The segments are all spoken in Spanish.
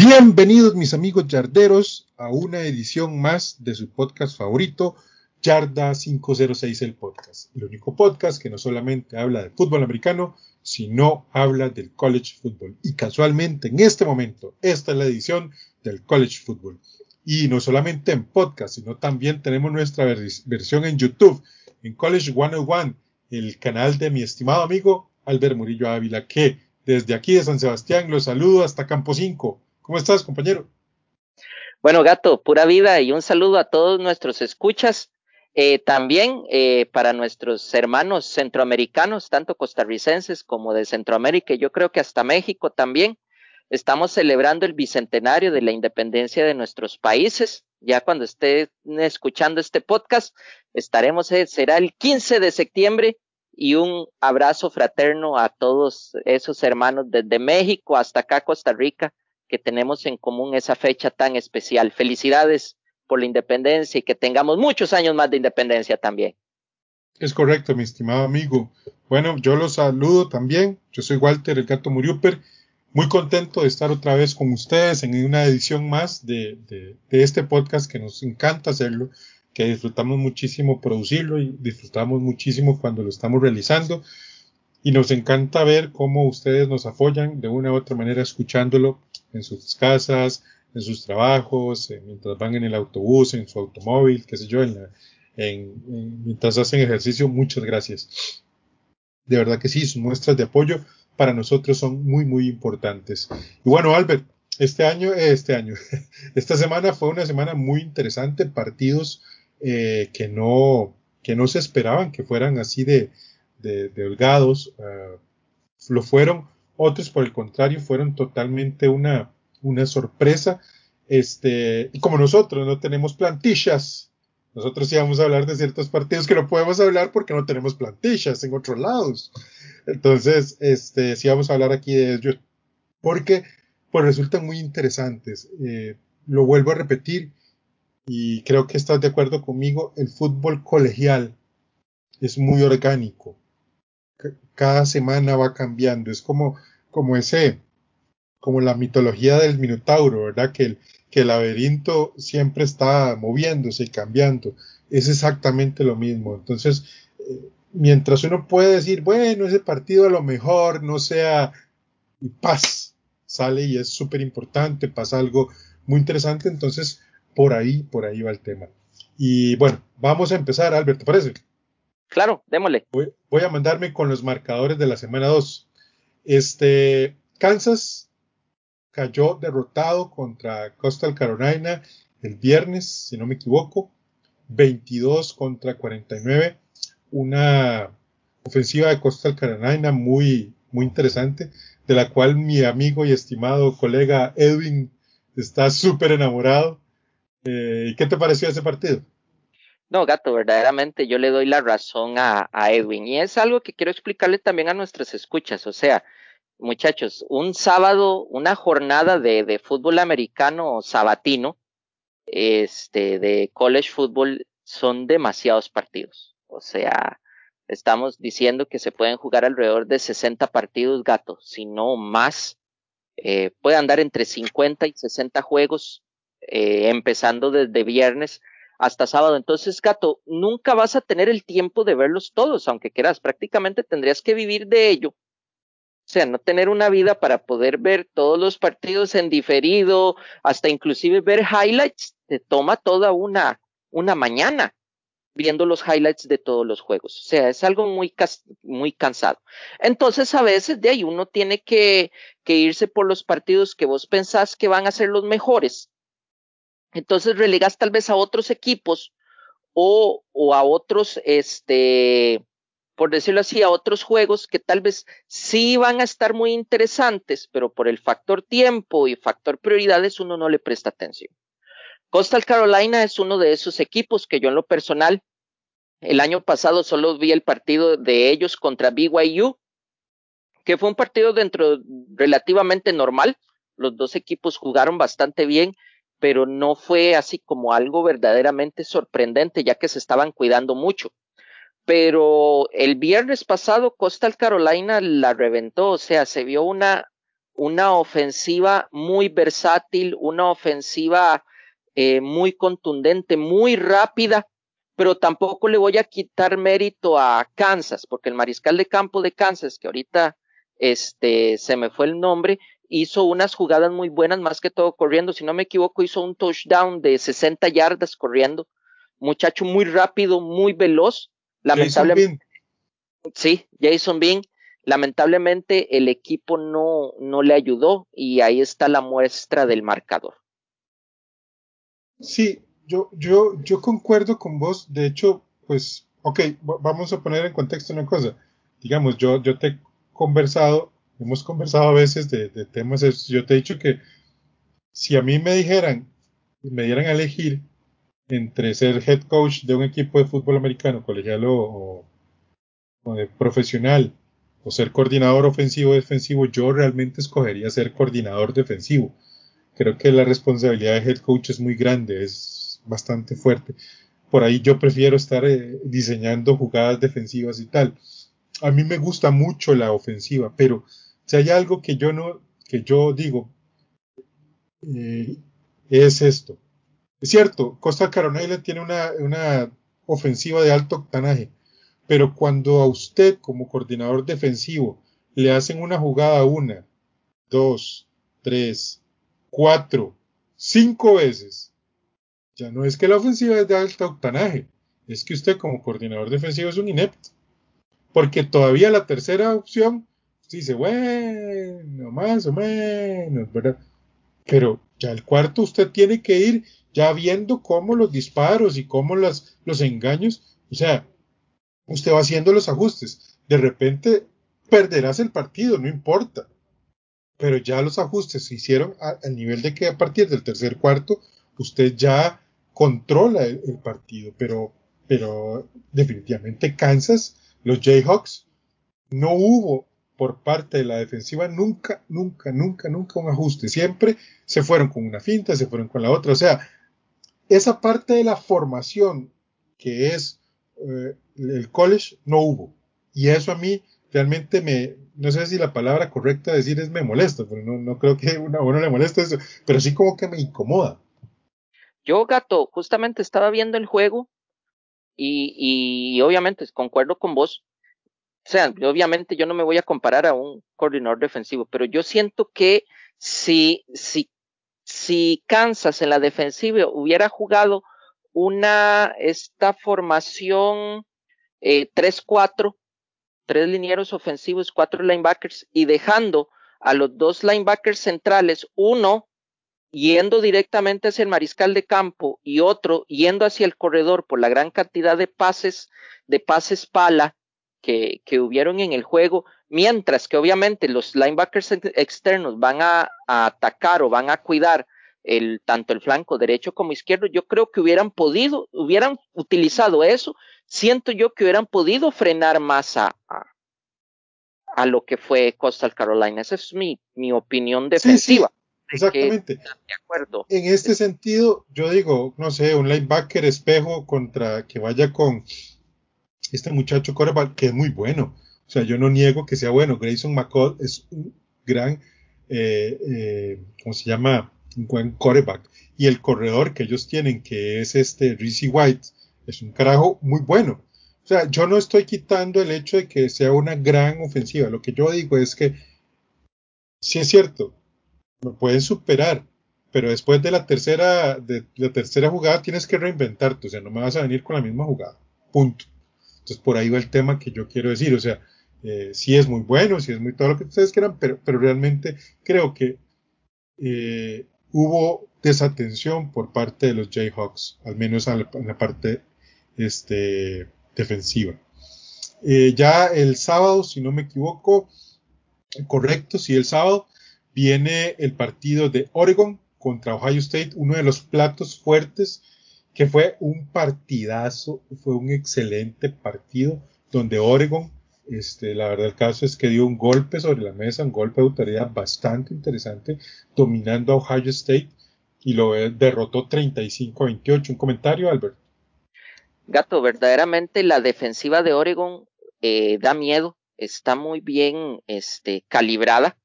Bienvenidos mis amigos yarderos a una edición más de su podcast favorito, Yarda 506 el podcast. El único podcast que no solamente habla de fútbol americano, sino habla del college football. Y casualmente en este momento, esta es la edición del college football. Y no solamente en podcast, sino también tenemos nuestra versión en YouTube, en College 101, el canal de mi estimado amigo Albert Murillo Ávila, que desde aquí de San Sebastián los saludo hasta Campo 5. ¿Cómo estás, compañero? Bueno, gato, pura vida y un saludo a todos nuestros escuchas. Eh, también eh, para nuestros hermanos centroamericanos, tanto costarricenses como de Centroamérica, yo creo que hasta México también, estamos celebrando el bicentenario de la independencia de nuestros países. Ya cuando estén escuchando este podcast, estaremos, eh, será el 15 de septiembre y un abrazo fraterno a todos esos hermanos desde México hasta acá, Costa Rica, que tenemos en común esa fecha tan especial. Felicidades por la independencia y que tengamos muchos años más de independencia también. Es correcto, mi estimado amigo. Bueno, yo los saludo también. Yo soy Walter, el gato Muriuper. Muy contento de estar otra vez con ustedes en una edición más de, de, de este podcast que nos encanta hacerlo, que disfrutamos muchísimo producirlo y disfrutamos muchísimo cuando lo estamos realizando. Y nos encanta ver cómo ustedes nos apoyan de una u otra manera escuchándolo en sus casas, en sus trabajos, eh, mientras van en el autobús, en su automóvil, qué sé yo, en la, en, mientras hacen ejercicio, muchas gracias. De verdad que sí, sus muestras de apoyo para nosotros son muy, muy importantes. Y bueno, Albert, este año, eh, este año, esta semana fue una semana muy interesante, partidos eh, que no, que no se esperaban que fueran así de, de, de holgados, uh, lo fueron, otros por el contrario fueron totalmente una, una sorpresa. Este, y como nosotros no tenemos plantillas, nosotros íbamos a hablar de ciertos partidos que no podemos hablar porque no tenemos plantillas en otros lados. Entonces, este, sí vamos a hablar aquí de ellos porque pues resultan muy interesantes. Eh, lo vuelvo a repetir y creo que estás de acuerdo conmigo, el fútbol colegial es muy orgánico. Cada semana va cambiando, es como, como ese, como la mitología del Minotauro, ¿verdad? Que el, que el laberinto siempre está moviéndose y cambiando. Es exactamente lo mismo. Entonces, eh, mientras uno puede decir, bueno, ese partido a lo mejor no sea y paz, sale y es súper importante, pasa algo muy interesante, entonces por ahí, por ahí va el tema. Y bueno, vamos a empezar, Albert, ¿te parece? Claro, démosle. Voy, a mandarme con los marcadores de la semana 2. Este, Kansas cayó derrotado contra Coastal Carolina el viernes, si no me equivoco, 22 contra 49, una ofensiva de Coastal Carolina muy, muy interesante, de la cual mi amigo y estimado colega Edwin está súper enamorado. Eh, ¿Qué te pareció ese partido? No, gato, verdaderamente yo le doy la razón a, a Edwin y es algo que quiero explicarle también a nuestras escuchas, o sea, muchachos, un sábado, una jornada de, fútbol americano sabatino, este, de college football, son demasiados partidos. O sea, estamos diciendo que se pueden jugar alrededor de 60 partidos, gato, si no más. Eh, puede andar entre 50 y 60 juegos, eh, empezando desde viernes hasta sábado. Entonces, gato, nunca vas a tener el tiempo de verlos todos, aunque quieras. Prácticamente tendrías que vivir de ello o sea, no tener una vida para poder ver todos los partidos en diferido, hasta inclusive ver highlights, te toma toda una, una mañana. viendo los highlights de todos los juegos. O sea, es algo muy, muy cansado. Entonces, a veces de ahí uno tiene que, que irse por los partidos que vos pensás que van a ser los mejores. Entonces relegas tal vez a otros equipos o, o a otros, este, por decirlo así, a otros juegos que tal vez sí van a estar muy interesantes, pero por el factor tiempo y factor prioridades uno no le presta atención. Coastal Carolina es uno de esos equipos que yo en lo personal el año pasado solo vi el partido de ellos contra BYU, que fue un partido dentro relativamente normal. Los dos equipos jugaron bastante bien, pero no fue así como algo verdaderamente sorprendente, ya que se estaban cuidando mucho. Pero el viernes pasado Coastal Carolina la reventó, o sea, se vio una, una ofensiva muy versátil, una ofensiva eh, muy contundente, muy rápida, pero tampoco le voy a quitar mérito a Kansas, porque el mariscal de campo de Kansas, que ahorita este, se me fue el nombre, hizo unas jugadas muy buenas, más que todo corriendo, si no me equivoco, hizo un touchdown de 60 yardas corriendo, muchacho muy rápido, muy veloz, lamentablemente. Sí, Jason Bean, lamentablemente el equipo no, no le ayudó y ahí está la muestra del marcador. Sí, yo, yo, yo concuerdo con vos. De hecho, pues, ok, vamos a poner en contexto una cosa. Digamos, yo, yo te conversado, hemos conversado a veces de, temas, yo te he dicho que si a mí me dijeran, me dieran a elegir entre ser head coach de un equipo de fútbol americano, colegial o, profesional, o ser coordinador ofensivo o defensivo, yo realmente escogería ser coordinador defensivo creo que la responsabilidad de head coach es muy grande, es bastante fuerte. Por ahí yo prefiero estar eh, diseñando jugadas defensivas y tal. A mí me gusta mucho la ofensiva, pero si hay algo que yo no, que yo digo, eh, es esto. Es cierto, Costa Carolina tiene una, una ofensiva de alto octanaje, pero cuando a usted como coordinador defensivo le hacen una jugada una, dos, tres, cuatro, cinco veces, ya no es que la ofensiva es de alto octanaje, es que usted como coordinador defensivo es un inepto. Porque todavía la tercera opción dice, bueno, más o menos, ¿verdad? Pero ya el cuarto usted tiene que ir ya viendo cómo los disparos y cómo las, los engaños, o sea, usted va haciendo los ajustes. De repente perderás el partido, no importa pero ya los ajustes se hicieron al nivel de que a partir del tercer cuarto usted ya controla el, partido, pero, pero definitivamente Kansas, los Jayhawks, no hubo por parte de la defensiva nunca, nunca, nunca, nunca un ajuste. Siempre se fueron con una finta, se fueron con la otra. O sea, esa parte de la formación que es eh, el college no hubo. Y eso a mí realmente me, no sé si la palabra correcta decir es me molesta, pero no, no creo que a uno le moleste eso, pero sí como que me incomoda. Yo, gato, justamente estaba viendo el juego y, y obviamente concuerdo con vos. O sea, obviamente yo no me voy a comparar a un coordinador defensivo, pero yo siento que si, si, si Kansas en la defensiva hubiera jugado una, esta formación eh, 3-4, tres linieros ofensivos, cuatro linebackers y dejando a los dos linebackers centrales, uno yendo directamente hacia el mariscal de campo y otro yendo hacia el corredor por la gran cantidad de pases, de pases pala que, que hubieron en el juego, mientras que obviamente los linebackers externos van a, a atacar o van a cuidar el, tanto el flanco derecho como izquierdo, yo creo que hubieran podido, hubieran utilizado eso siento yo que hubieran podido frenar más a, a, lo que fue Coastal Carolina. Esa es mi, mi opinión defensiva. Exactamente. De acuerdo. En este sentido, yo digo, no sé, un linebacker espejo contra que vaya con este muchacho coreback que es muy bueno. O sea, yo no niego que sea bueno. Grayson McCall es un gran, eh, eh, ¿cómo se llama? Un buen coreback. Y el corredor que ellos tienen, que es este Rizzy White, es un carajo muy bueno. O sea, yo no estoy quitando el hecho de que sea una gran ofensiva. Lo que yo digo es que, sí es cierto, me pueden superar, pero después de la tercera, de la tercera jugada tienes que reinventarte. O sea, no me vas a venir con la misma jugada. Punto. Entonces por ahí va el tema que yo quiero decir. O sea, eh, sí es muy bueno, sí es muy todo lo que ustedes quieran, pero, realmente creo que eh, hubo desatención por parte de los Jayhawks, al menos en la, parte este, defensiva. Eh, ya el sábado, si no me equivoco, correcto, sí, el sábado viene el partido de Oregon contra Ohio State, uno de los platos fuertes, que fue un partidazo, fue un excelente partido donde Oregon, este, la verdad el caso es que dio un golpe sobre la mesa, un golpe de autoridad bastante interesante, dominando a Ohio State y lo derrotó 35 a 28. Un comentario, Albert. Gato, verdaderamente la defensiva de Oregon eh, da miedo, está muy bien este, calibrada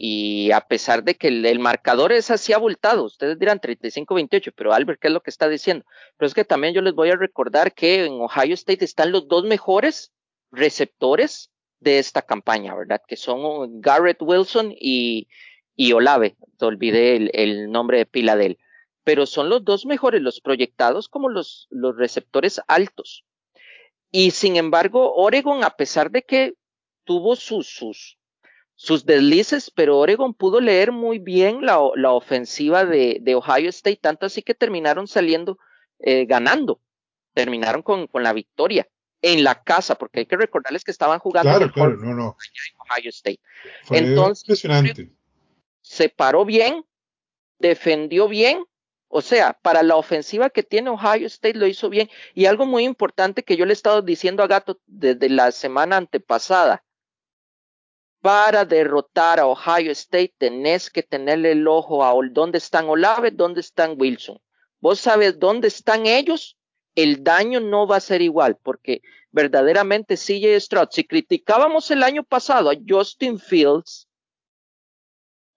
y a pesar de que el, marcador es así abultado, ustedes dirán 35-28, pero Albert, ¿qué es lo que está diciendo? Pero es que también yo les voy a recordar que en Ohio State están los dos mejores receptores de esta campaña, ¿verdad? Que son Garrett Wilson y, Olave, te olvidé el, nombre de pila de él, pero son los dos mejores, los proyectados como los, los receptores altos. Y sin embargo, Oregon, a pesar de que tuvo sus, sus, sus deslices, pero Oregon pudo leer muy bien la, la ofensiva de, de, Ohio State, tanto así que terminaron saliendo eh, ganando, terminaron con, con, la victoria en la casa, porque hay que recordarles que estaban jugando claro, claro, no, no. Ohio State. Fue Entonces, impresionante. Se paró bien, defendió bien o sea, para la ofensiva que tiene Ohio State lo hizo bien. Y algo muy importante que yo le he estado diciendo a Gato desde la semana antepasada. Para derrotar a Ohio State tenés que tenerle el ojo a dónde están Olave, dónde están Wilson. Vos sabes dónde están ellos, el daño no va a ser igual, porque verdaderamente CJ Stroud, si criticábamos el año pasado a Justin Fields,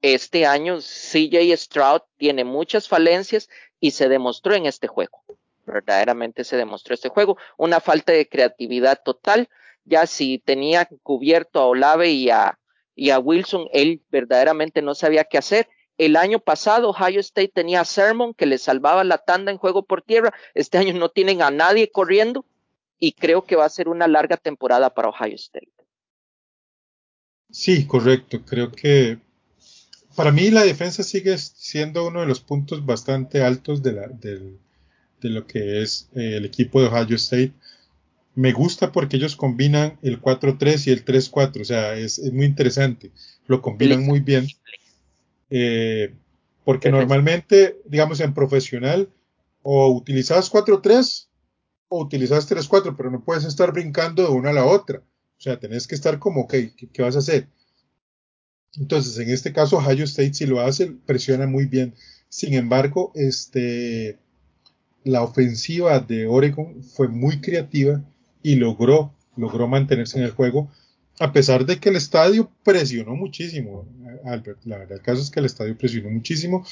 este año CJ Stroud tiene muchas falencias y se demostró en este juego. Verdaderamente se demostró este juego. Una falta de creatividad total. Ya si tenía cubierto a Olave y a, y a Wilson, él verdaderamente no sabía qué hacer. El año pasado Ohio State tenía a Sermon que le salvaba la tanda en juego por tierra. Este año no tienen a nadie corriendo y creo que va a ser una larga temporada para Ohio State. Sí, correcto. Creo que para mí la defensa sigue siendo uno de los puntos bastante altos de, la, de, lo que es eh, el equipo de Ohio State. Me gusta porque ellos combinan el 4-3 y el 3-4, o sea, es, muy interesante. Lo combinan muy bien. Eh, porque normalmente, digamos, en profesional, o utilizas 4-3 o utilizas 3-4, pero no puedes estar brincando de una a la otra. O sea, tenés que estar como, ok, qué vas a hacer? Entonces, en este caso, Ohio State si lo hace, presiona muy bien. Sin embargo, este, la ofensiva de Oregon fue muy creativa y logró, logró mantenerse en el juego, a pesar de que el estadio presionó muchísimo, Albert. La verdad, el caso es que el estadio presionó muchísimo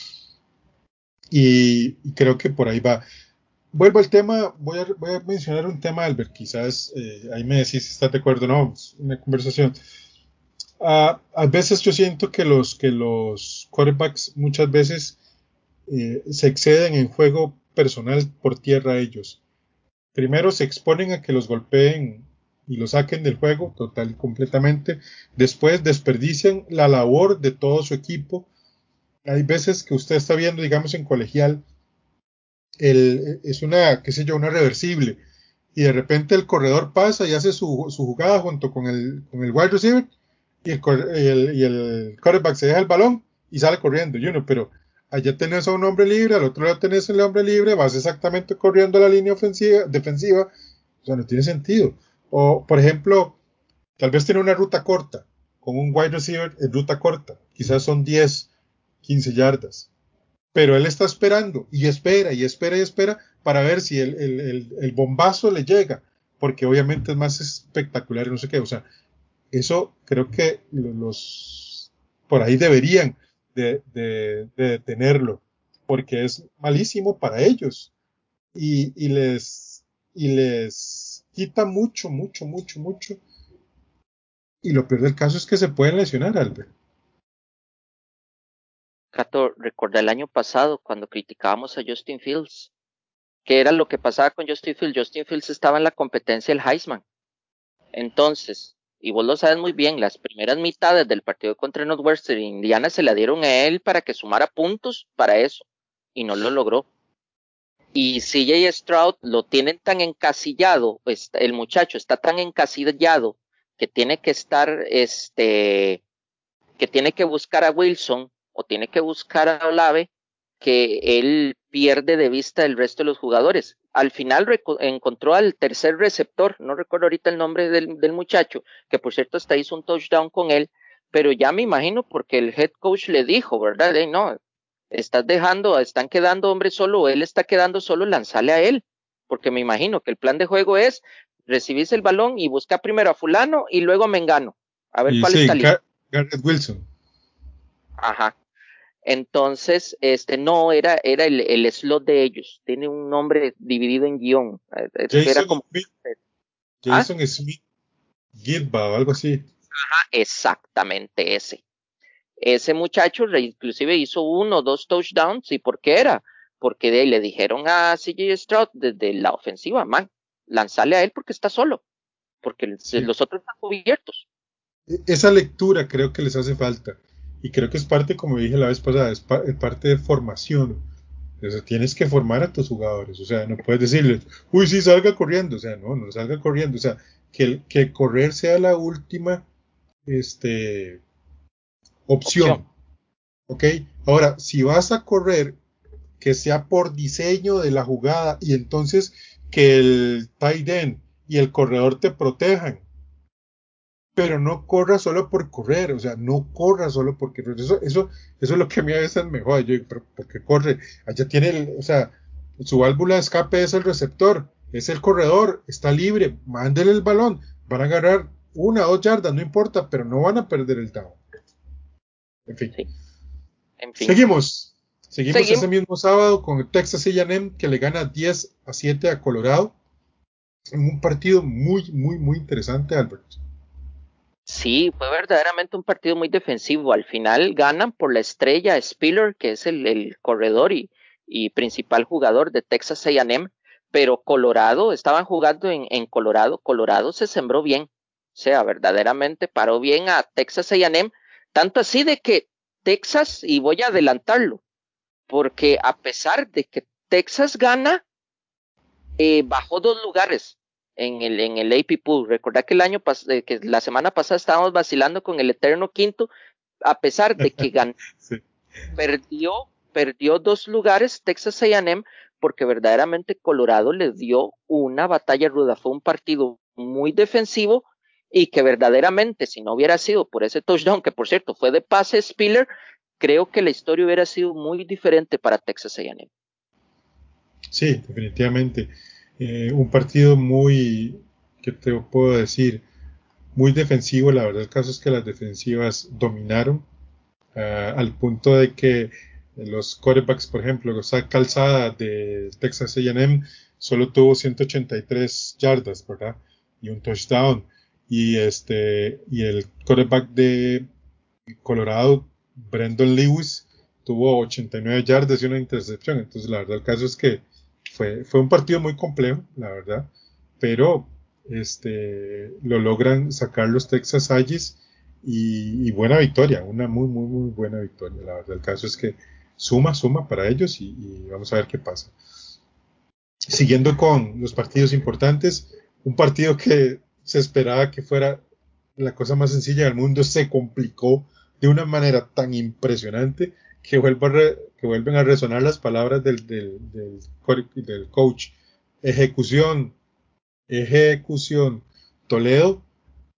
y, creo que por ahí va. Vuelvo al tema, voy a, voy a mencionar un tema, Albert, quizás eh, ahí me decís si estás de acuerdo o no, una conversación. Uh, a veces yo siento que los, que los quarterbacks muchas veces eh, se exceden en juego personal por tierra ellos. Primero se exponen a que los golpeen y los saquen del juego total y completamente. Después desperdician la labor de todo su equipo. Hay veces que usted está viendo, digamos, en colegial, el, es una, qué sé yo, una reversible. Y de repente el corredor pasa y hace su, su jugada junto con el, con el wide receiver y el, y el, quarterback se deja el balón y sale corriendo, you pero allá tenés a un hombre libre, al otro lado tenés el hombre libre, vas exactamente corriendo la línea ofensiva, defensiva, o sea, no tiene sentido. O, por ejemplo, tal vez tiene una ruta corta, con un wide receiver en ruta corta, quizás son 10, 15 yardas, pero él está esperando y espera y espera y espera para ver si el, el, el bombazo le llega, porque obviamente es más espectacular y no sé qué, o sea, eso creo que los por ahí deberían de, de, detenerlo, porque es malísimo para ellos y, les, y les quita mucho, mucho, mucho, mucho. Y lo peor del caso es que se pueden lesionar, Albert. Cato, recuerda el año pasado cuando criticábamos a Justin Fields. que era lo que pasaba con Justin Fields. Justin Fields estaba en la competencia del Heisman. Entonces, y vos lo sabes muy bien, las primeras mitades del partido contra Northwestern Indiana se la dieron a él para que sumara puntos para eso, y no lo logró. Y CJ Stroud lo tienen tan encasillado, el muchacho está tan encasillado que tiene que estar, este, que tiene que buscar a Wilson o tiene que buscar a Olave, que él pierde de vista el resto de los jugadores. Al final encontró al tercer receptor, no recuerdo ahorita el nombre del, del muchacho, que por cierto hasta hizo un touchdown con él, pero ya me imagino porque el head coach le dijo, ¿verdad? no, estás dejando, están quedando hombres solo, él está quedando solo, lanzale a él, porque me imagino que el plan de juego es recibirse el balón y buscar primero a fulano y luego a Mengano, a ver cuál está listo. Garrett Wilson. Ajá. Entonces, este no era, era el, el, slot de ellos. Tiene un nombre dividido en guion. Eh, eh, Jason era como, Smith, Jason ¿Ah? Smith Gilba o algo así. Ajá, exactamente ese. Ese muchacho inclusive hizo uno o dos touchdowns. ¿Y por qué era? Porque de ahí le dijeron a CJ Stroud desde la ofensiva, man, lanzale a él porque está solo. Porque sí. los otros están cubiertos. E, esa lectura creo que les hace falta. Y creo que es parte, como dije la vez pasada, es, pa es parte de formación. O sea, tienes que formar a tus jugadores. O sea, no puedes decirles, uy, sí, salga corriendo. O sea, no, no salga corriendo. O sea, que, el, que correr sea la última este, opción. opción. ¿Ok? Ahora, si vas a correr, que sea por diseño de la jugada y entonces que el tight end y el corredor te protejan pero no corra solo por correr, o sea, no corra solo porque eso, eso, eso es lo que a mí a veces me jode, yo, pero porque corre, allá tiene, el, o sea, su válvula de escape es el receptor, es el corredor, está libre, mándele el balón, van a agarrar una o dos yardas, no importa, pero no van a perder el down. En fin. Sí. En fin. Seguimos. Seguimos, ese mismo sábado con el Texas A&M que le gana 10 a 7 a Colorado en un partido muy, muy, muy interesante, Albert. Sí, fue verdaderamente un partido muy defensivo. Al final ganan por la estrella Spiller, que es el, el corredor y, y, principal jugador de Texas AM, pero Colorado, estaban jugando en, en, Colorado, Colorado se sembró bien, o sea, verdaderamente paró bien a Texas AM, tanto así de que Texas, y voy a adelantarlo, porque a pesar de que Texas gana, eh, bajó dos lugares en el, en el AP Pool. Recordad que el año eh, que la semana pasada estábamos vacilando con el eterno quinto, a pesar de que ganó, sí. perdió, perdió dos lugares Texas A&M porque verdaderamente Colorado le dio una batalla ruda. Fue un partido muy defensivo y que verdaderamente si no hubiera sido por ese touchdown, que por cierto fue de pase Spiller, creo que la historia hubiera sido muy diferente para Texas A&M. Sí, definitivamente. Eh, un partido muy, ¿qué te puedo decir? Muy defensivo. La verdad, el caso es que las defensivas dominaron uh, al punto de que los quarterbacks, por ejemplo, esa calzada de Texas AM solo tuvo 183 yardas, ¿verdad? Y un touchdown. Y este, y el quarterback de Colorado, Brandon Lewis, tuvo 89 yardas y una intercepción. Entonces, la verdad, el caso es que fue, un partido muy complejo, la verdad, pero este, lo logran sacar los Texas Aggies y, buena victoria, una muy, muy, muy buena victoria. La verdad, el caso es que suma, suma para ellos y vamos a ver qué pasa. Siguiendo con los partidos importantes, un partido que se esperaba que fuera la cosa más sencilla del mundo se complicó de una manera tan impresionante que, vuelven a resonar las palabras del, del, del, del coach. Ejecución, ejecución. Toledo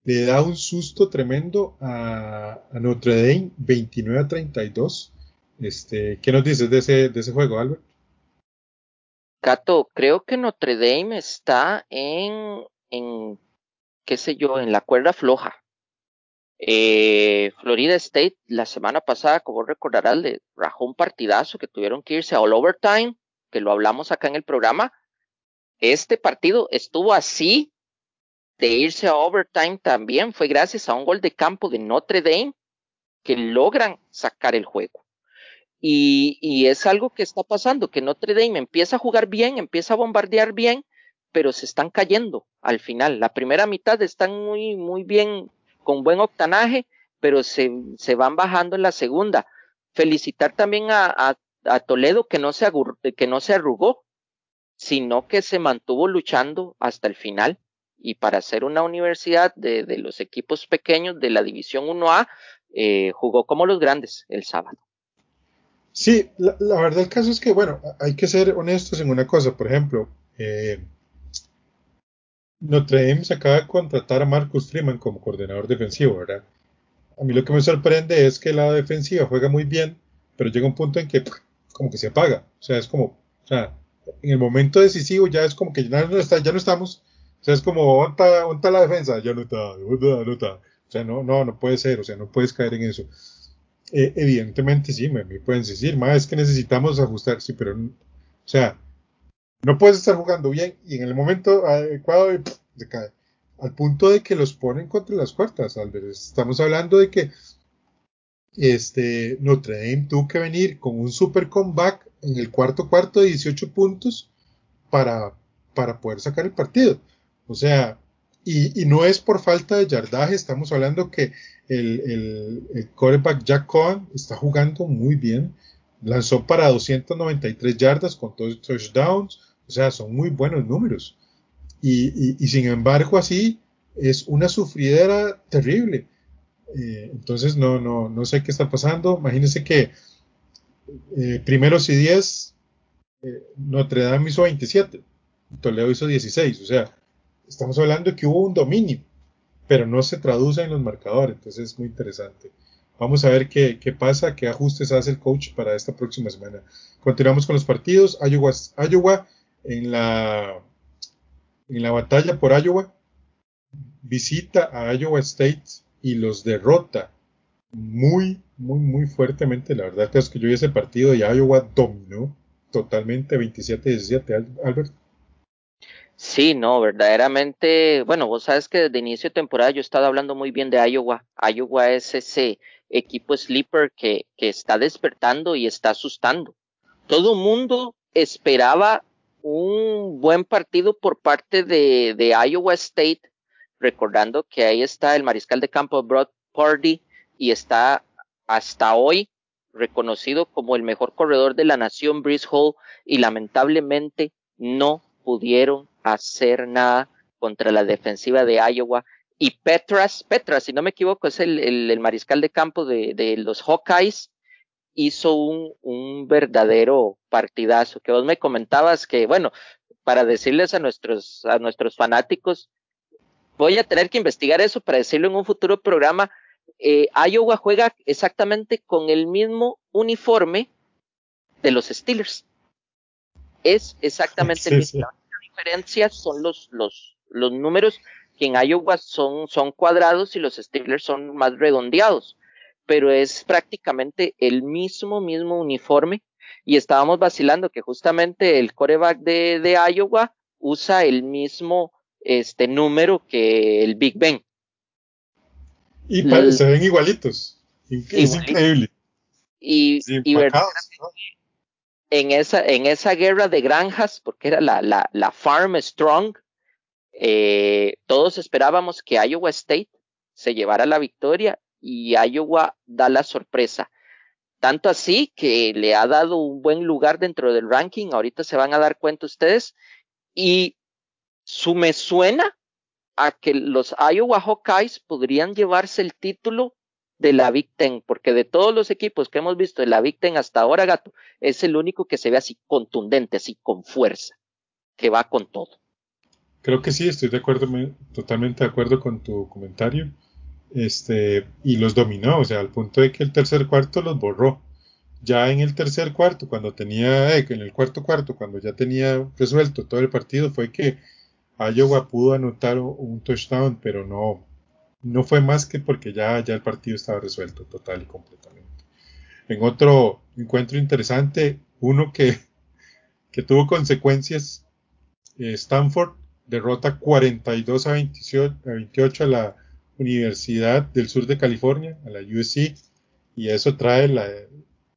le da un susto tremendo a, a Notre Dame, 29 a 32. Este, ¿Qué nos dices de ese, de ese juego, Albert? Cato, creo que Notre Dame está en, en, qué sé yo, en la cuerda floja. Eh, Florida State la semana pasada, como recordarás, le rajó un partidazo que tuvieron que irse a all overtime, que lo hablamos acá en el programa. Este partido estuvo así de irse a overtime también, fue gracias a un gol de campo de Notre Dame que logran sacar el juego. Y, y, es algo que está pasando, que Notre Dame empieza a jugar bien, empieza a bombardear bien, pero se están cayendo al final. La primera mitad están muy, muy bien, con buen octanaje, pero se, se van bajando en la segunda. Felicitar también a, a, Toledo que no, se que no se arrugó, sino que se mantuvo luchando hasta el final. Y para ser una universidad de, de los equipos pequeños de la División 1A, eh, jugó como los grandes el sábado. Sí, la, la, verdad el caso es que, bueno, hay que ser honestos en una cosa. Por ejemplo, eh, Notre Dame se acaba de contratar a Marcus Freeman como coordinador defensivo, ¿verdad? A mí lo que me sorprende es que la defensiva juega muy bien, pero llega un punto en que como que se apaga. O sea, es como, o sea, en el momento decisivo ya es como que ya no, está, ya no estamos. O sea, es como, ¿dónde está, la defensa? Ya no está, no está. O sea, no, no, no puede ser, o sea, no puedes caer en eso. Eh, evidentemente sí, me, me, pueden decir, más es que necesitamos ajustar, sí, pero, o sea, no puedes estar jugando bien y en el momento adecuado se cae. Al punto de que los ponen contra las cuartas, Albert. Estamos hablando de que este, Notre Dame tuvo que venir con un super comeback en el cuarto cuarto de 18 puntos para, para poder sacar el partido. O sea, y, no es por falta de yardaje, estamos hablando que el, el, el quarterback Jack Cohen está jugando muy bien. Lanzó para 293 yardas con dos touchdowns. O sea, son muy buenos números. Y, sin embargo, así es una sufridera terrible. Eh, entonces, no, no, no sé qué está pasando. Imagínense que eh, primeros y 10, eh, Notre Dame hizo 27, Toledo hizo 16. O sea, estamos hablando de que hubo un dominio, pero no se traduce en los marcadores. Entonces, es muy interesante. Vamos a ver qué, qué, pasa, qué ajustes hace el coach para esta próxima semana. Continuamos con los partidos. Iowa, Iowa en la, en la batalla por Iowa, visita a Iowa State y los derrota muy, muy, muy fuertemente. La verdad es que yo vi ese partido y Iowa dominó totalmente 27-17, Albert. Sí, no, verdaderamente, bueno, vos sabes que desde inicio de temporada yo he estado hablando muy bien de Iowa. Iowa es ese equipo sleeper que, que está despertando y está asustando. Todo mundo esperaba un buen partido por parte de, de, Iowa State, recordando que ahí está el mariscal de campo Broad Purdy y está hasta hoy reconocido como el mejor corredor de la nación, Brice Hall, y lamentablemente no pudieron hacer nada contra la defensiva de Iowa. Y Petras, Petras, si no me equivoco, es el, el, el mariscal de campo de, de los Hawkeyes, hizo un, un verdadero partidazo, que vos me comentabas que, bueno, para decirles a nuestros, a nuestros fanáticos, voy a tener que investigar eso para decirlo en un futuro programa. Eh, Iowa juega exactamente con el mismo uniforme de los Steelers. Es exactamente el mismo. La diferencia son los, los, los números que en Iowa son, son cuadrados y los Steelers son más redondeados pero es prácticamente el mismo, mismo uniforme. Y estábamos vacilando que justamente el coreback de, de Iowa usa el mismo este número que el Big Ben. Y el, se ven igualitos. Es increíble. Y, sí, y verdad, ¿no? en, esa, en esa guerra de granjas, porque era la, la, la Farm Strong, eh, todos esperábamos que Iowa State se llevara la victoria y Iowa da la sorpresa. Tanto así que le ha dado un buen lugar dentro del ranking, ahorita se van a dar cuenta ustedes, y su me suena a que los Iowa Hawkeyes podrían llevarse el título de la Big Ten, porque de todos los equipos que hemos visto de la Big Ten hasta ahora, gato, es el único que se ve así contundente, así con fuerza, que va con todo. Creo que sí, estoy de acuerdo, totalmente de acuerdo con tu comentario este, y los dominó, o sea, al punto de que el tercer cuarto los borró. Ya en el tercer cuarto, cuando tenía, eh, en el cuarto cuarto, cuando ya tenía resuelto todo el partido, fue que Iowa pudo anotar un touchdown, pero no, no fue más que porque ya, ya el partido estaba resuelto total y completamente. En otro encuentro interesante, uno que, que tuvo consecuencias, eh, Stanford derrota 42 a 28, a 28 a la Universidad del Sur de California, a la USC, y eso trae la,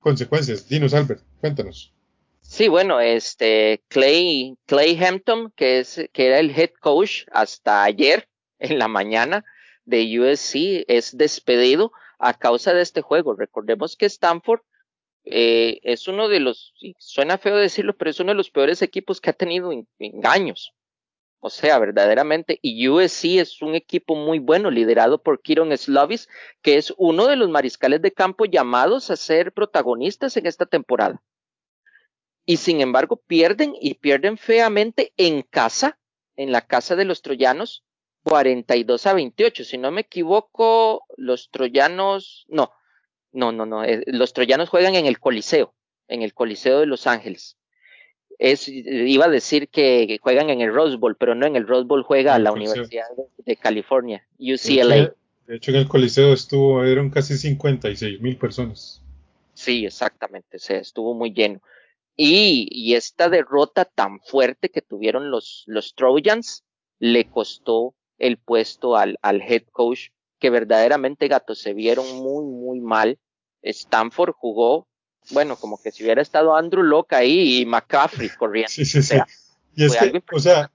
consecuencias. Dinos, Albert, cuéntanos. Sí, bueno, este Clay, Clay Hampton, que es, que era el head coach hasta ayer en la mañana de USC, es despedido a causa de este juego. Recordemos que Stanford eh, es uno de los, suena feo decirlo, pero es uno de los peores equipos que ha tenido en, años. O sea, verdaderamente, y USC es un equipo muy bueno, liderado por Kieron Slavis, que es uno de los mariscales de campo llamados a ser protagonistas en esta temporada. Y sin embargo, pierden y pierden feamente en casa, en la casa de los troyanos, 42 a 28. Si no me equivoco, los troyanos, no, no, no, no. Eh, los troyanos juegan en el Coliseo, en el Coliseo de Los Ángeles. Es, iba a decir que juegan en el Rose Bowl, pero no en el Rose Bowl juega la Universidad de California, UCLA. De hecho, en el Coliseo estuvo, eran casi 56 mil personas. Sí, exactamente, estuvo muy lleno. Y, y, esta derrota tan fuerte que tuvieron los, los Trojans le costó el puesto al, al head coach, que verdaderamente gatos se vieron muy, muy mal Stanford jugó, bueno, como que si hubiera estado Andrew Locke ahí y McCaffrey corriendo. Sí, sí, sí. y es que, o sea,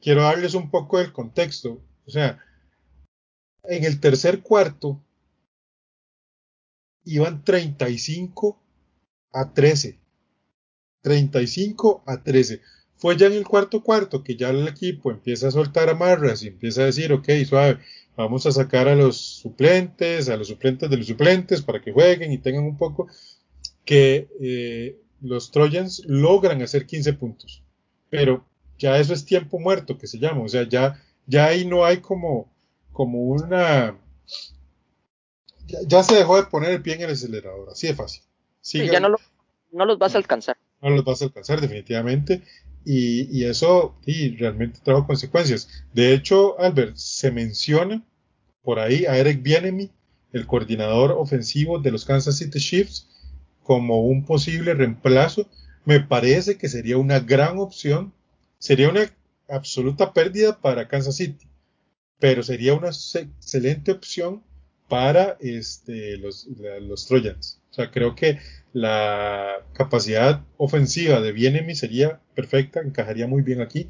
quiero darles un poco del contexto. O sea, en el tercer cuarto iban 35 a 13. 35 a 13. Fue ya en el cuarto cuarto que ya el equipo empieza a soltar amarras y empieza a decir, ok, suave, Vamos a sacar a los suplentes, a los suplentes de los suplentes para que jueguen y tengan un poco que eh, los Trojans logran hacer 15 puntos. Pero ya eso es tiempo muerto que se llama. O sea, ya, ya ahí no hay como, como una... Ya, se dejó de poner el pie en el acelerador, así de fácil. sí, ya no, no los vas a alcanzar. No los vas a alcanzar definitivamente. Y, eso realmente trajo consecuencias. De hecho, Albert, se menciona por ahí a Eric Bienemy, el coordinador ofensivo de los Kansas City Chiefs, como un posible reemplazo. Me parece que sería una gran opción. Sería una absoluta pérdida para Kansas City, pero sería una excelente opción para este, los, los Trojans. O sea, creo que la capacidad ofensiva de Bienemi sería perfecta, encajaría muy bien aquí,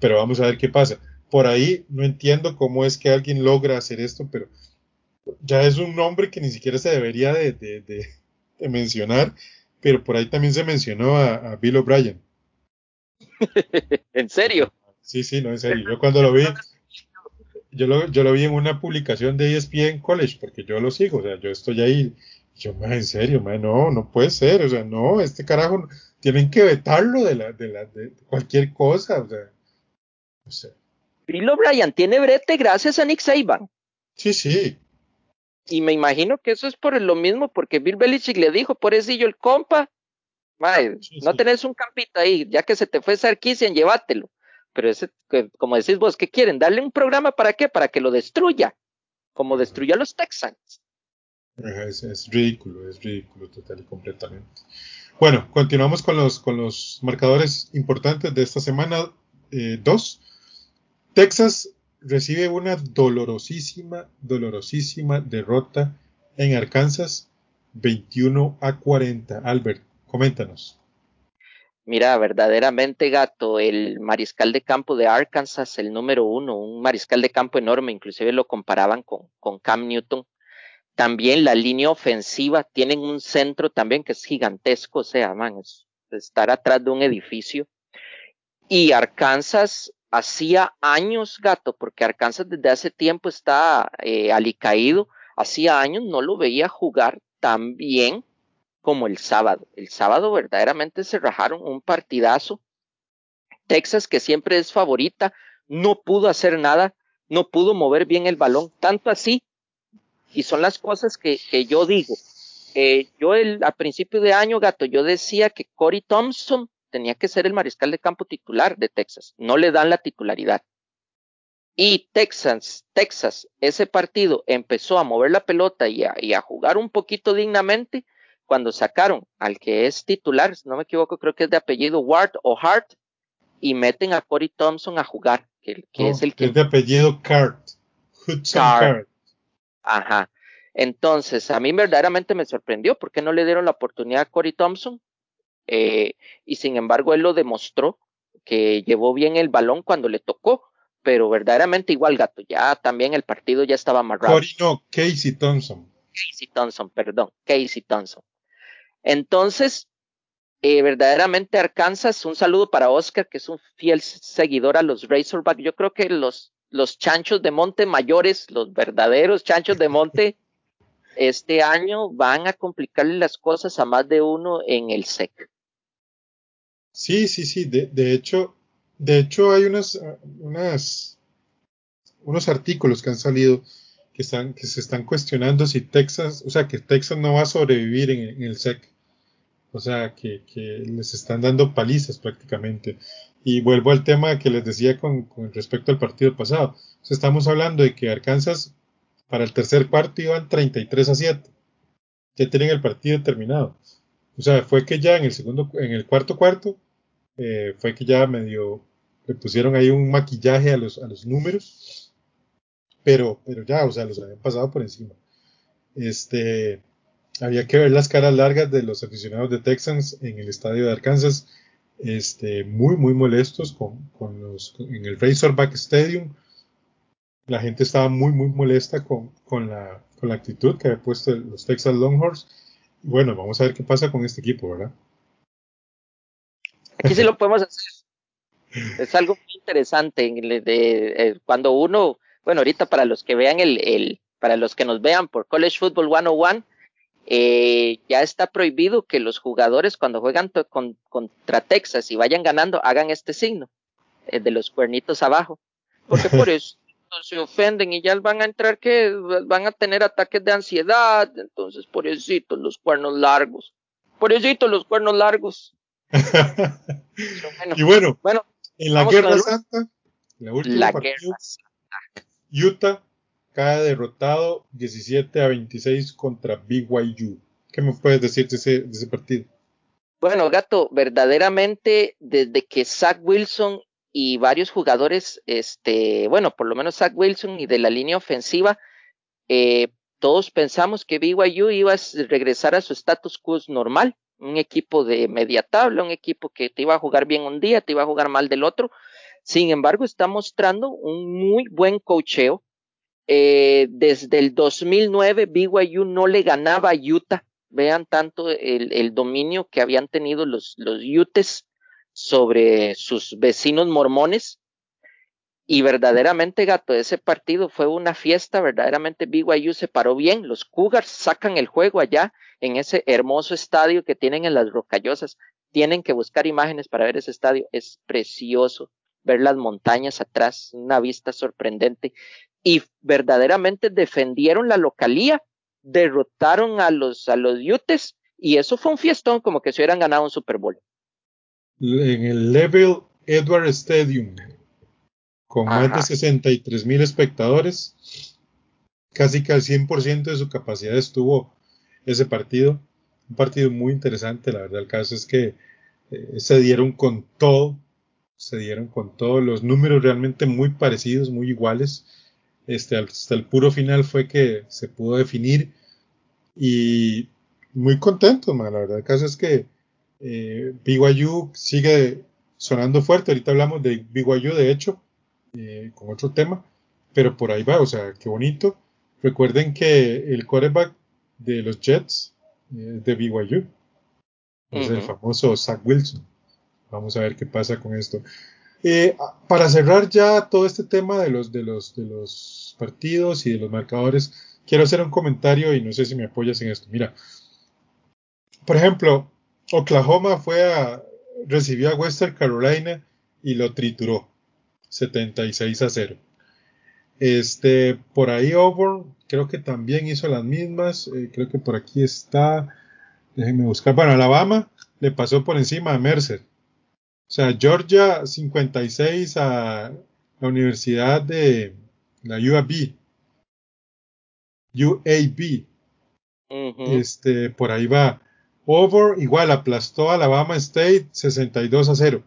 pero vamos a ver qué pasa. Por ahí no entiendo cómo es que alguien logra hacer esto, pero ya es un nombre que ni siquiera se debería de, mencionar, pero por ahí también se mencionó a, Bill O'Brien. ¿En serio? Sí, sí, no, en serio. Yo cuando lo vi, yo lo, yo lo vi en una publicación de ESPN College, porque yo lo sigo, o sea, yo estoy ahí yo, en serio, no, no puede ser, o sea, no, este carajo, tienen que vetarlo de, la, de, la, de cualquier cosa, o sea, no sé. Bill O'Brien tiene brete gracias a Nick Saban. Sí, sí. Y me imagino que eso es por lo mismo, porque Bill Belichick le dijo, por eso yo el compa, no tenés un campito ahí, ya que se te fue Sarkisian, llévatelo. Pero ese, como decís vos, ¿qué quieren? ¿Darle un programa para qué? Para que lo destruya, como destruyó a los Texans. Es, ridículo, es ridículo total y completamente. Bueno, continuamos con los, con los marcadores importantes de esta semana 2. Eh, Texas recibe una dolorosísima, dolorosísima derrota en Arkansas 21 a 40. Albert, coméntanos. Mira, verdaderamente gato, el mariscal de campo de Arkansas, el número uno, un mariscal de campo enorme, inclusive lo comparaban con, con Cam Newton también la línea ofensiva, tienen un centro también que es gigantesco, o sea, man, es estar atrás de un edificio. Y Arkansas hacía años, gato, porque Arkansas desde hace tiempo está eh, alicaído, hacía años no lo veía jugar tan bien como el sábado. El sábado verdaderamente se rajaron un partidazo. Texas, que siempre es favorita, no pudo hacer nada, no pudo mover bien el balón, tanto así y son las cosas que, que yo digo. Eh, yo el, a principio de año, gato, yo decía que Corey Thompson tenía que ser el mariscal de campo titular de Texas. No le dan la titularidad. Y Texas, Texas, ese partido empezó a mover la pelota y a, y a jugar un poquito dignamente cuando sacaron al que es titular, si no me equivoco, creo que es de apellido Ward o Hart, y meten a Corey Thompson a jugar, que, es el que... Es de apellido Cart. Cart. Ajá. Entonces, a mí verdaderamente me sorprendió porque no le dieron la oportunidad a Corey Thompson. Eh, y sin embargo, él lo demostró que llevó bien el balón cuando le tocó. Pero verdaderamente igual, gato, ya también el partido ya estaba amarrado. Corey no, Casey Thompson. Casey Thompson, perdón, Casey Thompson. Entonces, eh, verdaderamente Arkansas, un saludo para Oscar, que es un fiel seguidor a los Razorback. Yo creo que los, los chanchos de monte mayores, los verdaderos chanchos de monte, este año van a complicarle las cosas a más de uno en el SEC. Sí, sí, sí. De, de hecho, de hecho hay unas, unas, unos artículos que han salido que están, que se están cuestionando si Texas, o sea, que Texas no va a sobrevivir en, en el SEC. O sea, que, que, les están dando palizas prácticamente. Y vuelvo al tema que les decía con, respecto al partido pasado. Sea, estamos hablando de que Arkansas para el tercer cuarto iban 33 a 7. Ya tienen el partido terminado. O sea, fue que ya en el segundo, en el cuarto cuarto, eh, fue que ya medio le pusieron ahí un maquillaje a los, a los números. Pero, pero ya, o sea, los habían pasado por encima. Este, había que ver las caras largas de los aficionados de Texans en el estadio de Arkansas, este, muy, muy molestos con, con los, en el Razorback Stadium. La gente estaba muy, muy molesta con, con, la, con la actitud que había puesto los Texas Longhorns. Bueno, vamos a ver qué pasa con este equipo, ¿verdad? Aquí sí lo podemos hacer. Es algo muy interesante de, de, de, cuando uno, bueno, ahorita para los que vean el, el, para los que nos vean por College Football 101, eh, ya está prohibido que los jugadores cuando juegan con, contra Texas y vayan ganando hagan este signo eh, de los cuernitos abajo, porque por eso se ofenden y ya van a entrar que van a tener ataques de ansiedad, entonces por eso los cuernos largos, por eso los cuernos largos. bueno, y bueno, bueno, en la Guerra Santa, la última la Guerra Santa. Utah cae derrotado 17 a 26 contra BYU. ¿Qué me puedes decir de ese, partido? Bueno, Gato, verdaderamente desde que Zach Wilson y varios jugadores, este, bueno, por lo menos Zach Wilson y de la línea ofensiva, eh, todos pensamos que BYU iba a regresar a su status quo normal, un equipo de media tabla, un equipo que te iba a jugar bien un día, te iba a jugar mal del otro. Sin embargo, está mostrando un muy buen cocheo, eh, desde el 2009 BYU no le ganaba a Utah. Vean tanto el, dominio que habían tenido los, los Utes sobre sus vecinos mormones. Y verdaderamente, gato, ese partido fue una fiesta, verdaderamente BYU se paró bien. Los Cougars sacan el juego allá en ese hermoso estadio que tienen en las Rocallosas. Tienen que buscar imágenes para ver ese estadio. Es precioso ver las montañas atrás, una vista sorprendente y verdaderamente defendieron la localía, derrotaron a los, a los Utes y eso fue un fiestón como que se hubieran ganado un Super Bowl. En el Level Edward Stadium, con Ajá. más de 63 mil espectadores, casi que al 100% de su capacidad estuvo ese partido. Un partido muy interesante, la verdad, el caso es que eh, se dieron con todo, se dieron con todos los números realmente muy parecidos, muy iguales este, hasta el puro final fue que se pudo definir y muy contento, man, la verdad. El caso es que eh, BYU sigue sonando fuerte. Ahorita hablamos de BYU, de hecho, eh, con otro tema, pero por ahí va, o sea, qué bonito. Recuerden que el quarterback de los Jets es de BYU, es uh -huh. el famoso Zach Wilson. Vamos a ver qué pasa con esto. Eh, para cerrar ya todo este tema de los, de, los, de los partidos y de los marcadores, quiero hacer un comentario y no sé si me apoyas en esto. Mira, por ejemplo, Oklahoma fue a, recibió a Western Carolina y lo trituró, 76 a 0. Este, por ahí Auburn, creo que también hizo las mismas, eh, creo que por aquí está, déjenme buscar, bueno, Alabama le pasó por encima a Mercer, o sea, Georgia 56 a la Universidad de la UAB. UAB. Uh -huh. Este, por ahí va. Over igual aplastó a Alabama State 62 a 0.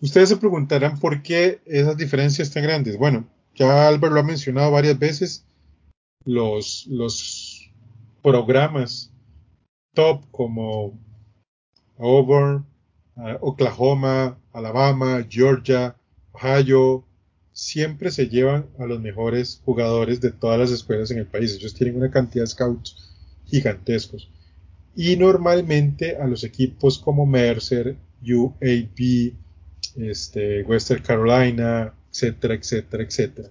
Ustedes se preguntarán por qué esas diferencias tan grandes. Bueno, ya Albert lo ha mencionado varias veces. los, los programas top como Oklahoma, Alabama, Georgia, Ohio, siempre se llevan a los mejores jugadores de todas las escuelas en el país. Ellos tienen una cantidad de scouts gigantescos. Y normalmente a los equipos como Mercer, UAB, este, Western Carolina, etcétera, etcétera, etcétera.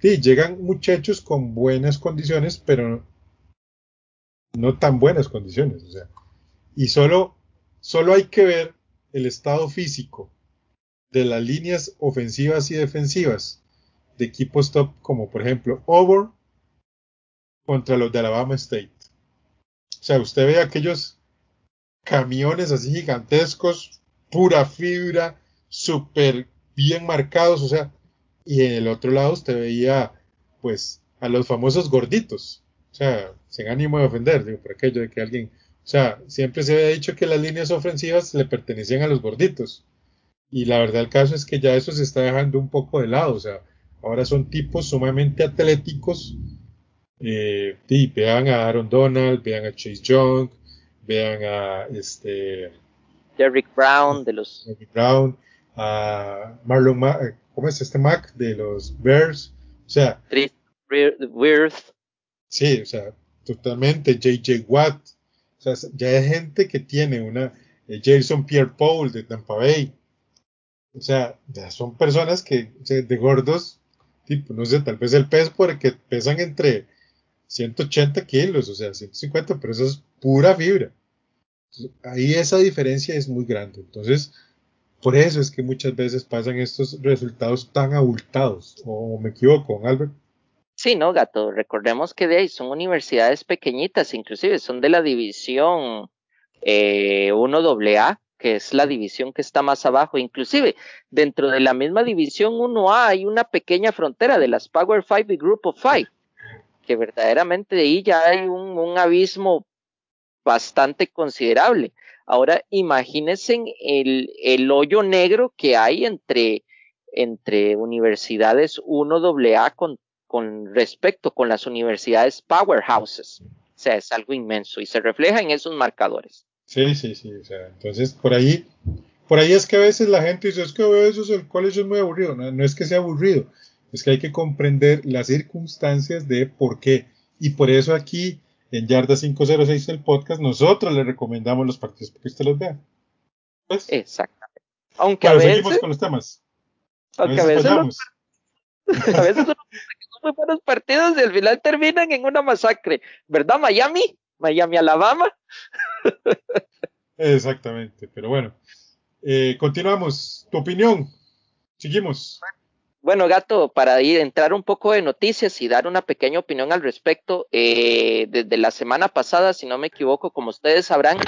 Sí, llegan muchachos con buenas condiciones, pero no tan buenas condiciones. O sea, y solo, solo hay que ver el estado físico de las líneas ofensivas y defensivas de equipos top como por ejemplo Auburn contra los de Alabama State. O sea, usted ve aquellos camiones así gigantescos, pura fibra, súper bien marcados, o sea, y en el otro lado usted veía pues a los famosos gorditos, o sea, sin ánimo de ofender, digo, por aquello de que alguien, o sea, siempre se había dicho que las líneas ofensivas le pertenecían a los gorditos, y la verdad el caso es que ya eso se está dejando un poco de lado. O sea, ahora son tipos sumamente atléticos. Eh, y vean a Aaron Donald, vean a Chase Young, vean a este Derrick Brown de los Derrick Brown, a Marlon eh, ¿cómo es este Mac de los Bears? O sea, Wirth. Sí, o sea, totalmente JJ Watt. Sea, ya hay gente que tiene una eh, Jason Pierre Paul de Tampa Bay. O sea, ya son personas que de gordos, tipo, no sé, tal vez el peso porque pesan entre 180 kilos, o sea, 150, pero eso es pura fibra. ahí esa diferencia es muy grande. Entonces, por eso es que muchas veces pasan estos resultados tan abultados. ¿O me equivoco, Albert? Sí, no, gato. Recordemos que de ahí son universidades pequeñitas, inclusive son de la división eh, 1AA que es la división que está más abajo. Inclusive, dentro de la misma división 1A hay una pequeña frontera de las Power 5 y Group of 5, que verdaderamente de ahí ya hay un, abismo bastante considerable. Ahora, imagínense el, el hoyo negro que hay entre, entre universidades 1AA con, con respecto con las universidades powerhouses. O sea, es algo inmenso y se refleja en esos marcadores. Sí, sí, sí. O sea, entonces por ahí, por ahí es que a veces la gente dice, es que a veces el colegio es muy aburrido. No, no es que sea aburrido, es que hay que comprender las circunstancias de por qué. Y por eso aquí, en Yarda 506 del podcast, nosotros le recomendamos los partidos para que usted los vea. ¿Pues? Exactamente. Aunque a veces, seguimos con los temas. Aunque a veces, a veces, a veces muy buenos partidos y al final terminan en una masacre. ¿Verdad, Miami? Miami, Alabama. Exactamente, pero bueno. Eh, continuamos. ¿Tu opinión? Seguimos. Bueno, gato, para ir entrar un poco de noticias y dar una pequeña opinión al respecto, eh, desde la semana pasada, si no me equivoco, como ustedes sabrán,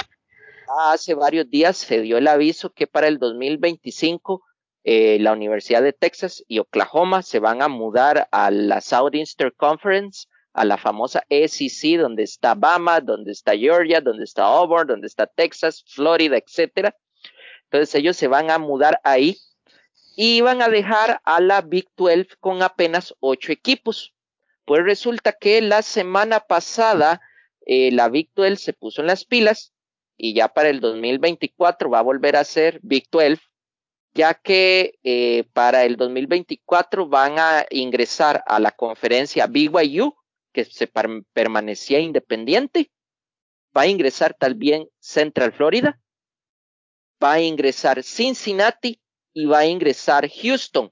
hace varios días se dio el aviso que para el 2025 eh, la Universidad de Texas y Oklahoma se van a mudar a la Southeastern Conference a la famosa SEC, donde está Bama, donde está Georgia, donde está Auburn, donde está Texas, Florida, etcétera. Entonces ellos se van a mudar ahí y van a dejar a la Big 12 con apenas ocho equipos. Pues resulta que la semana pasada eh, la Big 12 se puso en las pilas y ya para el 2024 va a volver a ser Big 12, ya que eh, para el 2024 van a ingresar a la conferencia BYU, que se permanecía independiente. Va a ingresar también Central Florida, va a ingresar Cincinnati y va a ingresar Houston,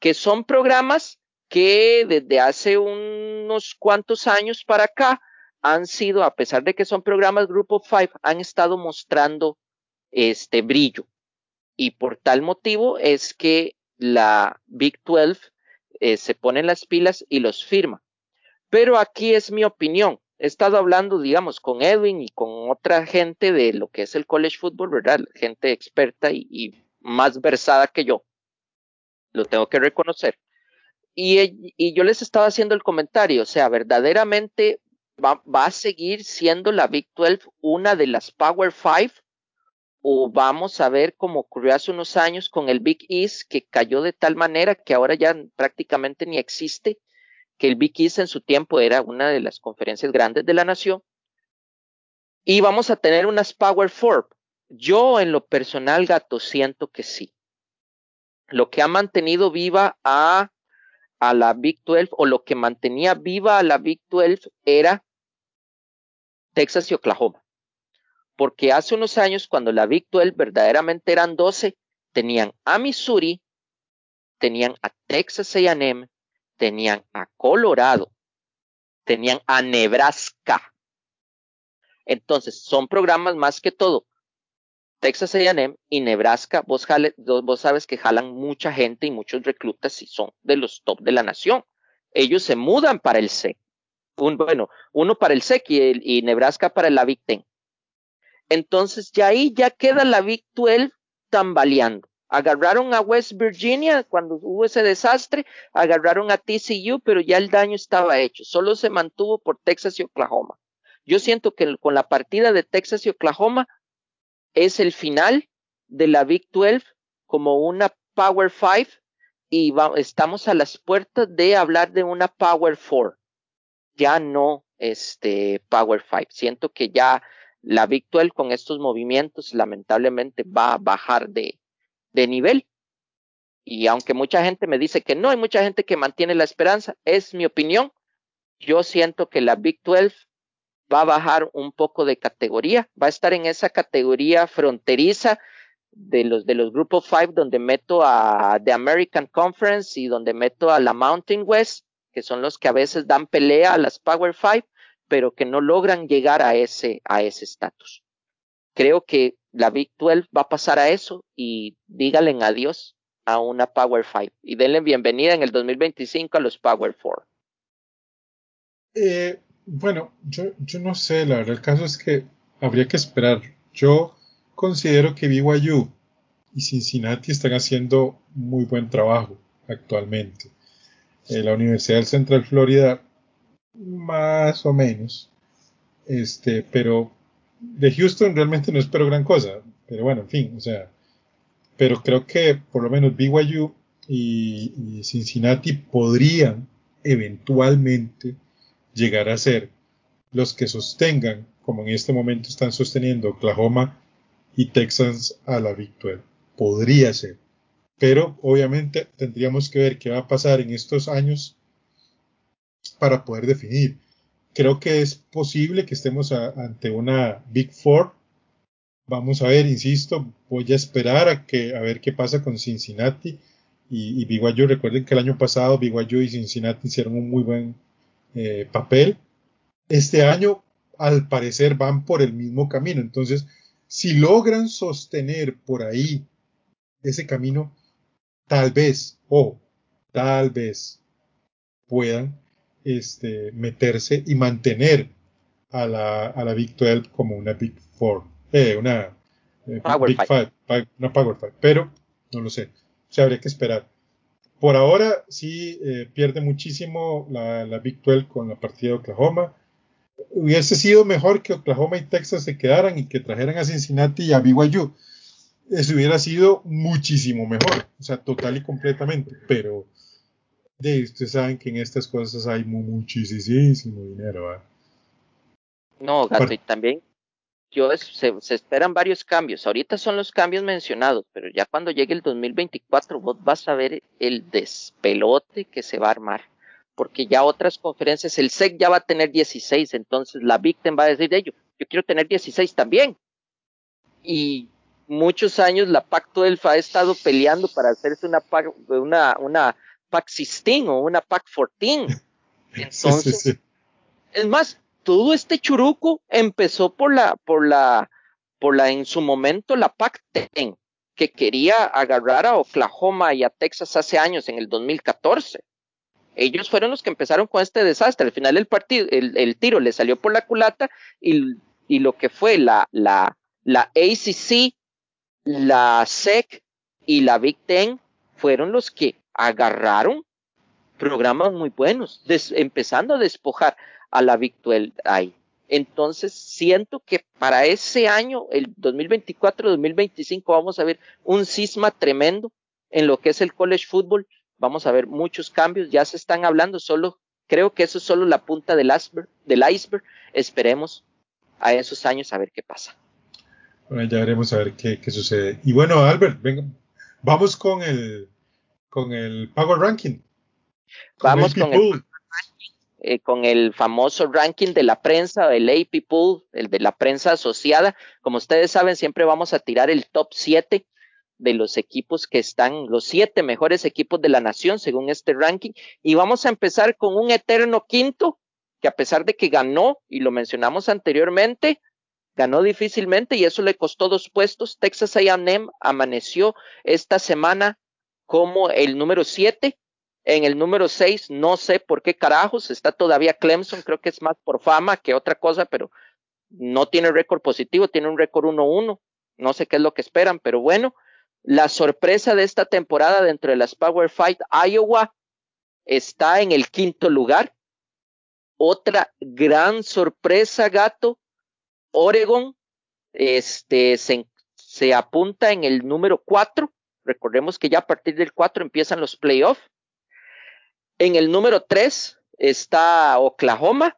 que son programas que desde hace unos cuantos años para acá han sido, a pesar de que son programas Grupo 5, han estado mostrando este brillo. Y por tal motivo es que la Big 12 eh, se pone en las pilas y los firma. Pero aquí es mi opinión. He estado hablando, digamos, con Edwin y con otra gente de lo que es el college football, ¿verdad? Gente experta y, más versada que yo. Lo tengo que reconocer. Y, y, yo les estaba haciendo el comentario, o sea, verdaderamente va, va, a seguir siendo la Big 12 una de las Power Five o vamos a ver como ocurrió hace unos años con el Big East que cayó de tal manera que ahora ya prácticamente ni existe que el Big East en su tiempo era una de las conferencias grandes de la nación. Y vamos a tener unas Power Four. Yo en lo personal, gato, siento que sí. Lo que ha mantenido viva a, a la Big 12 o lo que mantenía viva a la Big 12 era Texas y Oklahoma. Porque hace unos años, cuando la Big 12 verdaderamente eran 12, tenían a Missouri, tenían a Texas AM, tenían a Colorado, tenían a Nebraska. Entonces, son programas más que todo. Texas AM y Nebraska, vos, vos sabes que jalan mucha gente y muchos reclutas y son de los top de la nación. Ellos se mudan para el SEC. Un, bueno, uno para el SEC y, y Nebraska para la Big Ten. Entonces, ya ahí ya queda la Big 12 tambaleando. Agarraron a West Virginia cuando hubo ese desastre, agarraron a TCU, pero ya el daño estaba hecho. Solo se mantuvo por Texas y Oklahoma. Yo siento que con la partida de Texas y Oklahoma es el final de la Big 12 como una Power 5 y estamos a las puertas de hablar de una Power 4. Ya no este Power 5. Siento que ya la Big 12 con estos movimientos lamentablemente va a bajar de, de nivel. Y aunque mucha gente me dice que no, hay mucha gente que mantiene la esperanza, es mi opinión. Yo siento que la Big 12 va a bajar un poco de categoría, va a estar en esa categoría fronteriza de los de los grupos 5 donde meto a The American Conference y donde meto a la Mountain West, que son los que a veces dan pelea a las Power 5, pero que no logran llegar a ese a ese estatus. Creo que la Big 12 va a pasar a eso y díganle adiós a una Power 5 y denle bienvenida en el 2025 a los Power 4. Eh, bueno, yo, yo no sé, la verdad, el caso es que habría que esperar. Yo considero que BYU y Cincinnati están haciendo muy buen trabajo actualmente. Eh, la Universidad del Central Florida, más o menos. Este, pero de Houston realmente no espero gran cosa, pero bueno, en fin, o sea, pero creo que por lo menos BYU y, Cincinnati podrían eventualmente llegar a ser los que sostengan, como en este momento están sosteniendo Oklahoma y Texas a la victoria. Podría ser. Pero obviamente tendríamos que ver qué va a pasar en estos años para poder definir creo que es posible que estemos ante una Big Four. Vamos a ver, insisto, voy a esperar a ver qué pasa con Cincinnati y, y BYU. Recuerden que el año pasado BYU y Cincinnati hicieron un muy buen eh, papel. Este año, al parecer, van por el mismo camino. Entonces, si logran sostener por ahí ese camino, tal vez, o tal vez puedan este, meterse y mantener a la, a la Big 12 como una Big Four, eh, una eh, Big Five. una Power Five, pero no lo sé, se habría que esperar. Por ahora sí eh, pierde muchísimo la, la, Big 12 con la partida de Oklahoma. Hubiese sido mejor que Oklahoma y Texas se quedaran y que trajeran a Cincinnati y a BYU. Eso hubiera sido muchísimo mejor, o sea, total y completamente, pero de ustedes saben que en estas cosas hay muchísimo dinero. No, Gato, y también yo se, esperan varios cambios. Ahorita son los cambios mencionados, pero ya cuando llegue el 2024 vos vas a ver el despelote que se va a armar. Porque ya otras conferencias, el SEC ya va a tener 16, entonces la Victim va a decir de ello, yo quiero tener 16 también. Y muchos años la Pacto Elfa ha estado peleando para hacerse una, una, una pack 16 o una pack 14. Entonces, es más, todo este churuco empezó por la, por la, por la, en su momento, la pack 10, que quería agarrar a Oklahoma y a Texas hace años, en el 2014. Ellos fueron los que empezaron con este desastre. Al final el partido, el, tiro le salió por la culata y, y lo que fue la, la, la ACC, la SEC y la Big Ten fueron los que agarraron programas muy buenos, empezando a despojar a la Victuel. Entonces, siento que para ese año, el 2024-2025, vamos a ver un cisma tremendo en lo que es el college football. Vamos a ver muchos cambios, ya se están hablando, solo creo que eso es solo la punta del iceberg, del iceberg. Esperemos a esos años a ver qué pasa. Bueno, ya veremos a ver qué, qué sucede. Y bueno, Albert, vamos con el con el Power Ranking. Vamos con el, eh, con el famoso ranking de la prensa, el AP Pool, el de la prensa asociada. Como ustedes saben, siempre vamos a tirar el top 7 de los equipos que están, los siete mejores equipos de la nación según este ranking. Y vamos a empezar con un eterno quinto, que a pesar de que ganó, y lo mencionamos anteriormente, ganó difícilmente y eso le costó dos puestos. Texas AM amaneció esta semana como el número siete. En el número seis, no sé por qué carajos, está todavía Clemson, creo que es más por fama que otra cosa, pero no tiene récord positivo, tiene un récord 1-1. No sé qué es lo que esperan, pero bueno, la sorpresa de esta temporada dentro de las Power Fight, Iowa está en el quinto lugar. Otra gran sorpresa, gato, Oregon este, se, se apunta en el número cuatro. Recordemos que ya a partir del cuatro empiezan los playoffs. En el número tres está Oklahoma.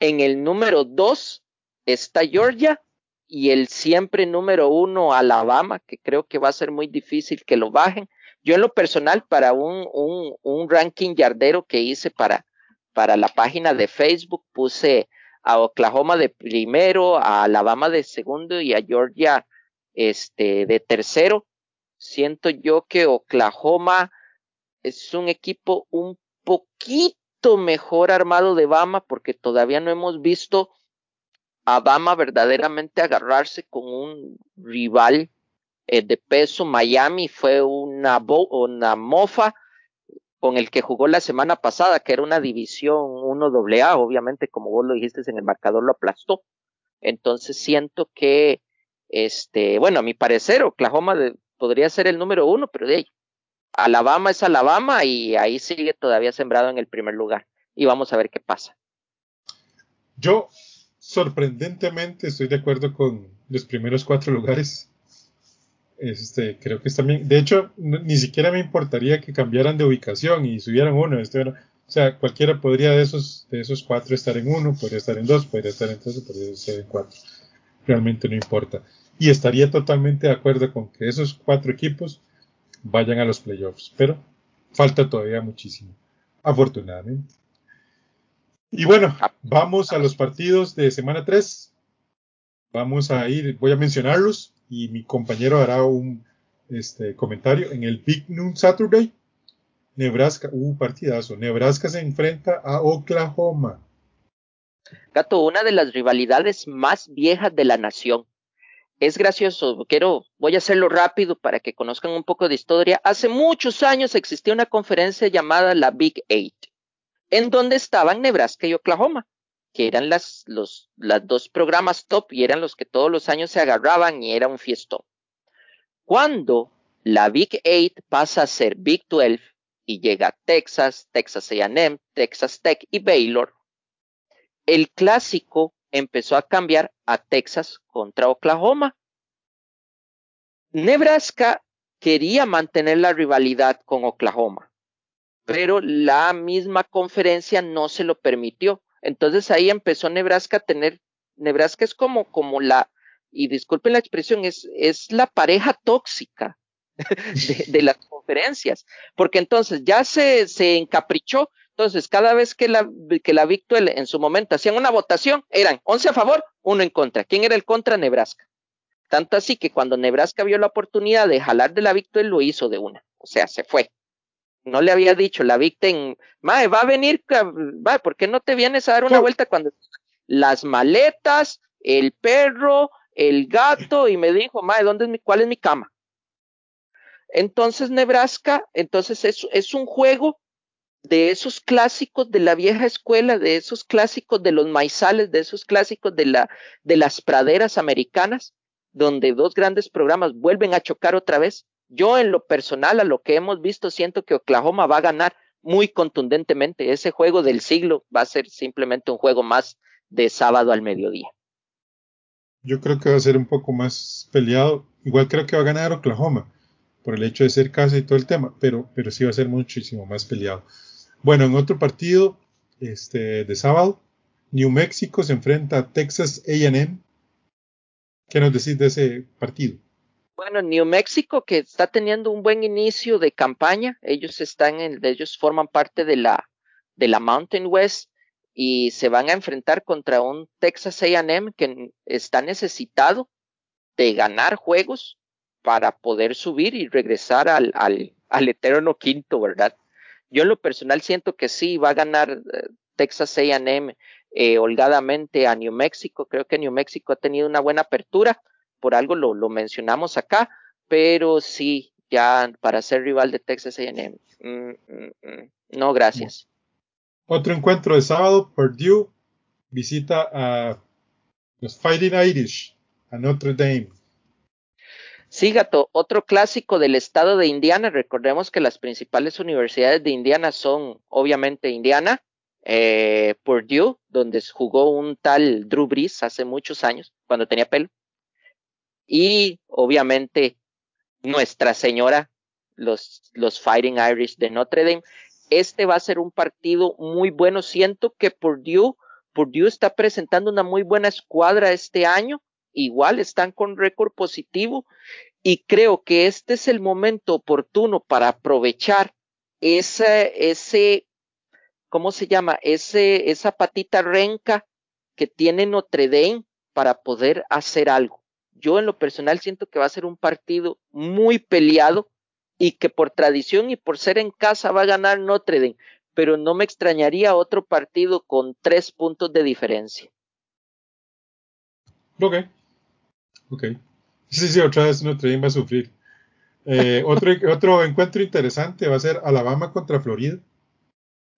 En el número dos está Georgia y el siempre número uno Alabama, que creo que va a ser muy difícil que lo bajen. Yo en lo personal, para un, un, un ranking yardero que hice para, para la página de Facebook, puse a Oklahoma de primero, a Alabama de segundo y a Georgia este, de tercero. Siento yo que Oklahoma es un equipo un poquito mejor armado de Bama porque todavía no hemos visto Bama verdaderamente agarrarse con un rival eh, de peso. Miami fue una, mofa con el que jugó la semana pasada, que era una división 1AA, obviamente, como vos lo dijiste en el marcador, lo aplastó. Entonces siento que, este, bueno, a mi parecer, Oklahoma podría ser el número uno, pero de ahí, Alabama es Alabama y ahí sigue todavía sembrado en el primer lugar. Y vamos a ver qué pasa. Yo sorprendentemente estoy de acuerdo con los primeros cuatro lugares. Este, creo que también, de hecho, ni siquiera me importaría que cambiaran de ubicación y subieran uno. Este, o sea, cualquiera podría de esos, de esos cuatro estar en uno, podría estar en dos, podría estar en tres, podría estar en cuatro. Realmente no importa. Y estaría totalmente de acuerdo con que esos cuatro equipos vayan a los playoffs, pero falta todavía muchísimo, afortunadamente. Y bueno, vamos a los partidos de semana 3. Vamos a ir, voy a mencionarlos y mi compañero hará un este, comentario. En el Big Noon Saturday, Nebraska, uh, partidazo. Nebraska se enfrenta a Oklahoma. Gato, una de las rivalidades más viejas de la nación. Es gracioso, quiero, voy a hacerlo rápido para que conozcan un poco de historia. Hace muchos años existía una conferencia llamada la Big Eight en donde estaban Nebraska y Oklahoma, que eran las, los, dos programas top y eran los que todos los años se agarraban y era un fiestón. Cuando la Big Eight pasa a ser Big 12 y llega a Texas, Texas AM, Texas Tech y Baylor, el clásico empezó a cambiar a Texas contra Oklahoma. Nebraska quería mantener la rivalidad con Oklahoma pero la misma conferencia no se lo permitió. Entonces ahí empezó Nebraska a tener, Nebraska es como, como la, y disculpen la expresión, es, es la pareja tóxica de, las conferencias, porque entonces ya se, se encaprichó, entonces cada vez que la, que la Victuel en su momento hacían una votación, eran 11 a favor, uno en contra. ¿Quién era el contra? Nebraska. Tanto así que cuando Nebraska vio la oportunidad de jalar de la Victuel, lo hizo de una, o sea, se fue no le había dicho la víctima, mae, va a venir, va, ¿por qué no te vienes a dar una vuelta cuando las maletas, el perro, el gato, y me dijo, mae, ¿dónde es mi, cuál es mi cama? Entonces, Nebraska, entonces es, es un juego de esos clásicos de la vieja escuela, de esos clásicos de los maizales, de esos clásicos de la, de las praderas americanas, donde dos grandes programas vuelven a chocar otra vez yo en lo personal, a lo que hemos visto, siento que Oklahoma va a ganar muy contundentemente. Ese juego del siglo va a ser simplemente un juego más de sábado al mediodía. Yo creo que va a ser un poco más peleado. Igual creo que va a ganar Oklahoma por el hecho de ser casa y todo el tema, pero, pero sí va a ser muchísimo más peleado. Bueno, en otro partido, este, de sábado. New Mexico se enfrenta a Texas AM. ¿Qué nos decís de ese partido? Bueno, New Mexico que está teniendo un buen inicio de campaña. Ellos están en, ellos forman parte de la, de la Mountain West y se van a enfrentar contra un Texas AM que está necesitado de ganar juegos para poder subir y regresar al, al, al eterno quinto, ¿verdad? Yo en lo personal siento que sí va a ganar eh, Texas AM eh, holgadamente a New Mexico. Creo que New Mexico ha tenido una buena apertura, por algo lo, lo mencionamos acá, pero sí, ya para ser rival de Texas AM. Mm, mm, mm. No, gracias. Otro encuentro de sábado, Purdue visita a los Fighting Irish, a Notre Dame. Sí, gato, otro clásico del estado de Indiana. Recordemos que las principales universidades de Indiana son, obviamente, Indiana, eh, Purdue, donde jugó un tal Drew Brees hace muchos años, cuando tenía pelo, y obviamente Nuestra Señora, los, los Fighting Irish de Notre Dame. Este va a ser un partido muy bueno. Siento que Purdue, Purdue está presentando una muy buena escuadra este año. Igual están con récord positivo y creo que este es el momento oportuno para aprovechar ese, ese ¿cómo se llama? Ese, esa patita renca que tiene Notre Dame para poder hacer algo. Yo en lo personal siento que va a ser un partido muy peleado y que por tradición y por ser en casa va a ganar Notre Dame, pero no me extrañaría otro partido con tres puntos de diferencia. Ok, ok. Sí, sí, otra vez Notre Dame va a sufrir. Eh, otro, otro encuentro interesante va a ser Alabama contra Florida.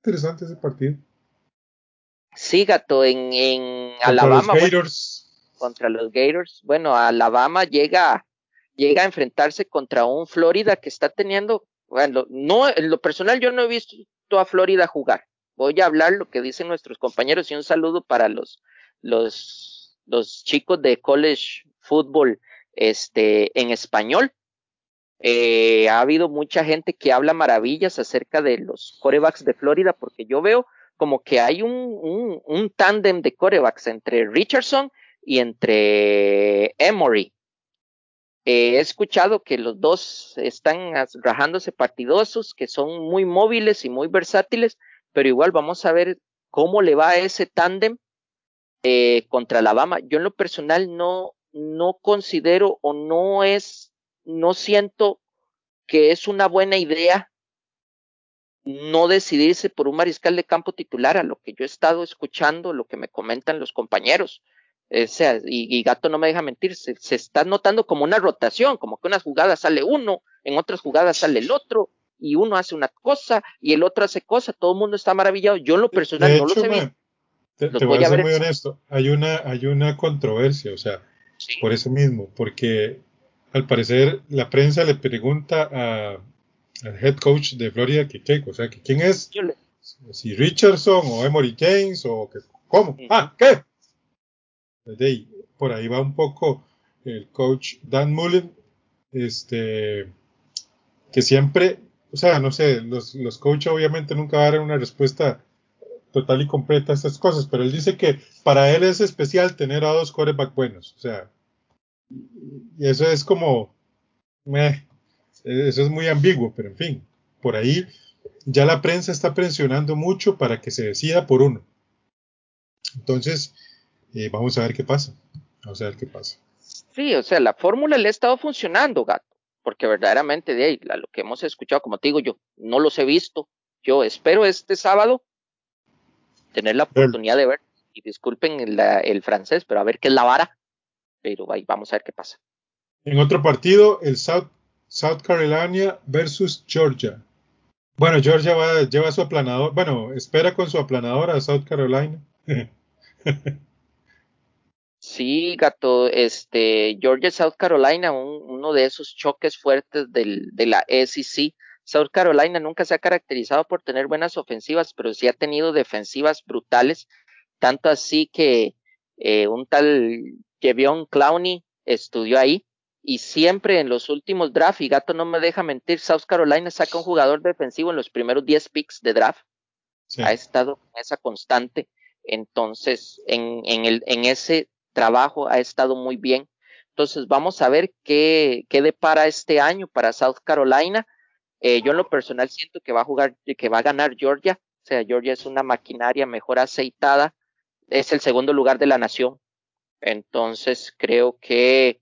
Interesante ese partido. Sí, gato, en, en Alabama. Los Gators. contra los Gators. Bueno, Alabama llega, llega a enfrentarse contra un Florida que está teniendo, bueno, no, en lo personal yo no he visto a Florida jugar. Voy a hablar lo que dicen nuestros compañeros y un saludo para los, los, los chicos de college football este, en español. Eh, ha habido mucha gente que habla maravillas acerca de los corebacks de Florida, porque yo veo como que hay un, un, un tándem de corebacks entre Richardson y entre Emory. Eh, he escuchado que los dos están rajándose partidosos, que son muy móviles y muy versátiles, pero igual vamos a ver cómo le va a ese tándem eh, contra Alabama. Yo en lo personal no, no considero o no es no siento que es una buena idea no decidirse por un mariscal de campo titular a lo que yo he estado escuchando, lo que me comentan los compañeros. O sea, y, Gato no me deja mentir, se, está notando como una rotación, como que unas jugadas sale uno, en otras jugadas sale el otro, y uno hace una cosa y el otro hace cosa, todo el mundo está maravillado. Yo en lo personal no lo sé. Te, voy, a ser muy honesto, hay una, hay una controversia, o sea, por eso mismo, porque al parecer la prensa le pregunta a, al head coach de Florida que o sea, que quién es, si Richardson o Emory James o que, cómo, ah, ¿qué? por ahí va un poco el coach Dan Mullen, este, que siempre, o sea, no sé, los, los coaches obviamente nunca van una respuesta total y completa a estas cosas, pero él dice que para él es especial tener a dos quarterbacks buenos, o sea, y eso es como, eso es muy ambiguo, pero en fin, por ahí ya la prensa está presionando mucho para que se decida por uno. Entonces, eh, vamos a ver qué pasa. Vamos a ver qué pasa. Sí, o sea, la fórmula le ha estado funcionando, gato, porque verdaderamente de ahí, lo que hemos escuchado, como te digo yo, no los he visto. Yo espero este sábado tener la oportunidad de ver, y disculpen el, el francés, pero a ver qué es la vara pero ahí vamos a ver qué pasa. En otro partido, el South, South Carolina versus Georgia. Bueno, Georgia va, lleva su aplanador, bueno, espera con su aplanador a South Carolina. sí, gato, este, Georgia, South Carolina, uno de esos choques fuertes del, de la SEC. South Carolina nunca se ha caracterizado por tener buenas ofensivas, pero sí ha tenido defensivas brutales, tanto así que eh, un tal Jevion Clowney estudió ahí y siempre en los últimos drafts, y Gato no me deja mentir, South Carolina saca un jugador defensivo en los primeros 10 picks de draft. ha estado en esa constante. Entonces, en, en, el, en ese trabajo ha estado muy bien. Entonces, vamos a ver qué, qué depara este año para South Carolina. Eh, yo en lo personal siento que va a jugar, que va a ganar Georgia. O sea, Georgia es una maquinaria mejor aceitada. Es el segundo lugar de la nación. Entonces, creo que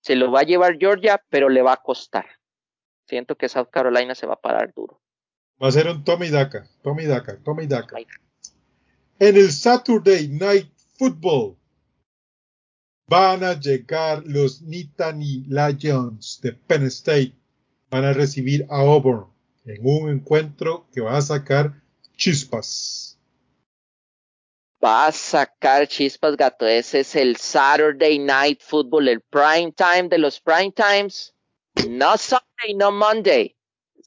se lo va a llevar Georgia, pero le va a costar. Siento que South Carolina se va a parar duro. Va a ser un Tommy Daca, Tommy Daca, Tommy Daca. En el Saturday Night Football van a llegar los Nittany Lions de Penn State. Van a recibir a Auburn en un encuentro que va a sacar chispas. Va a sacar chispas, gato. Ese es el Saturday Night Football, el prime time de los prime times. No Sunday, no Monday.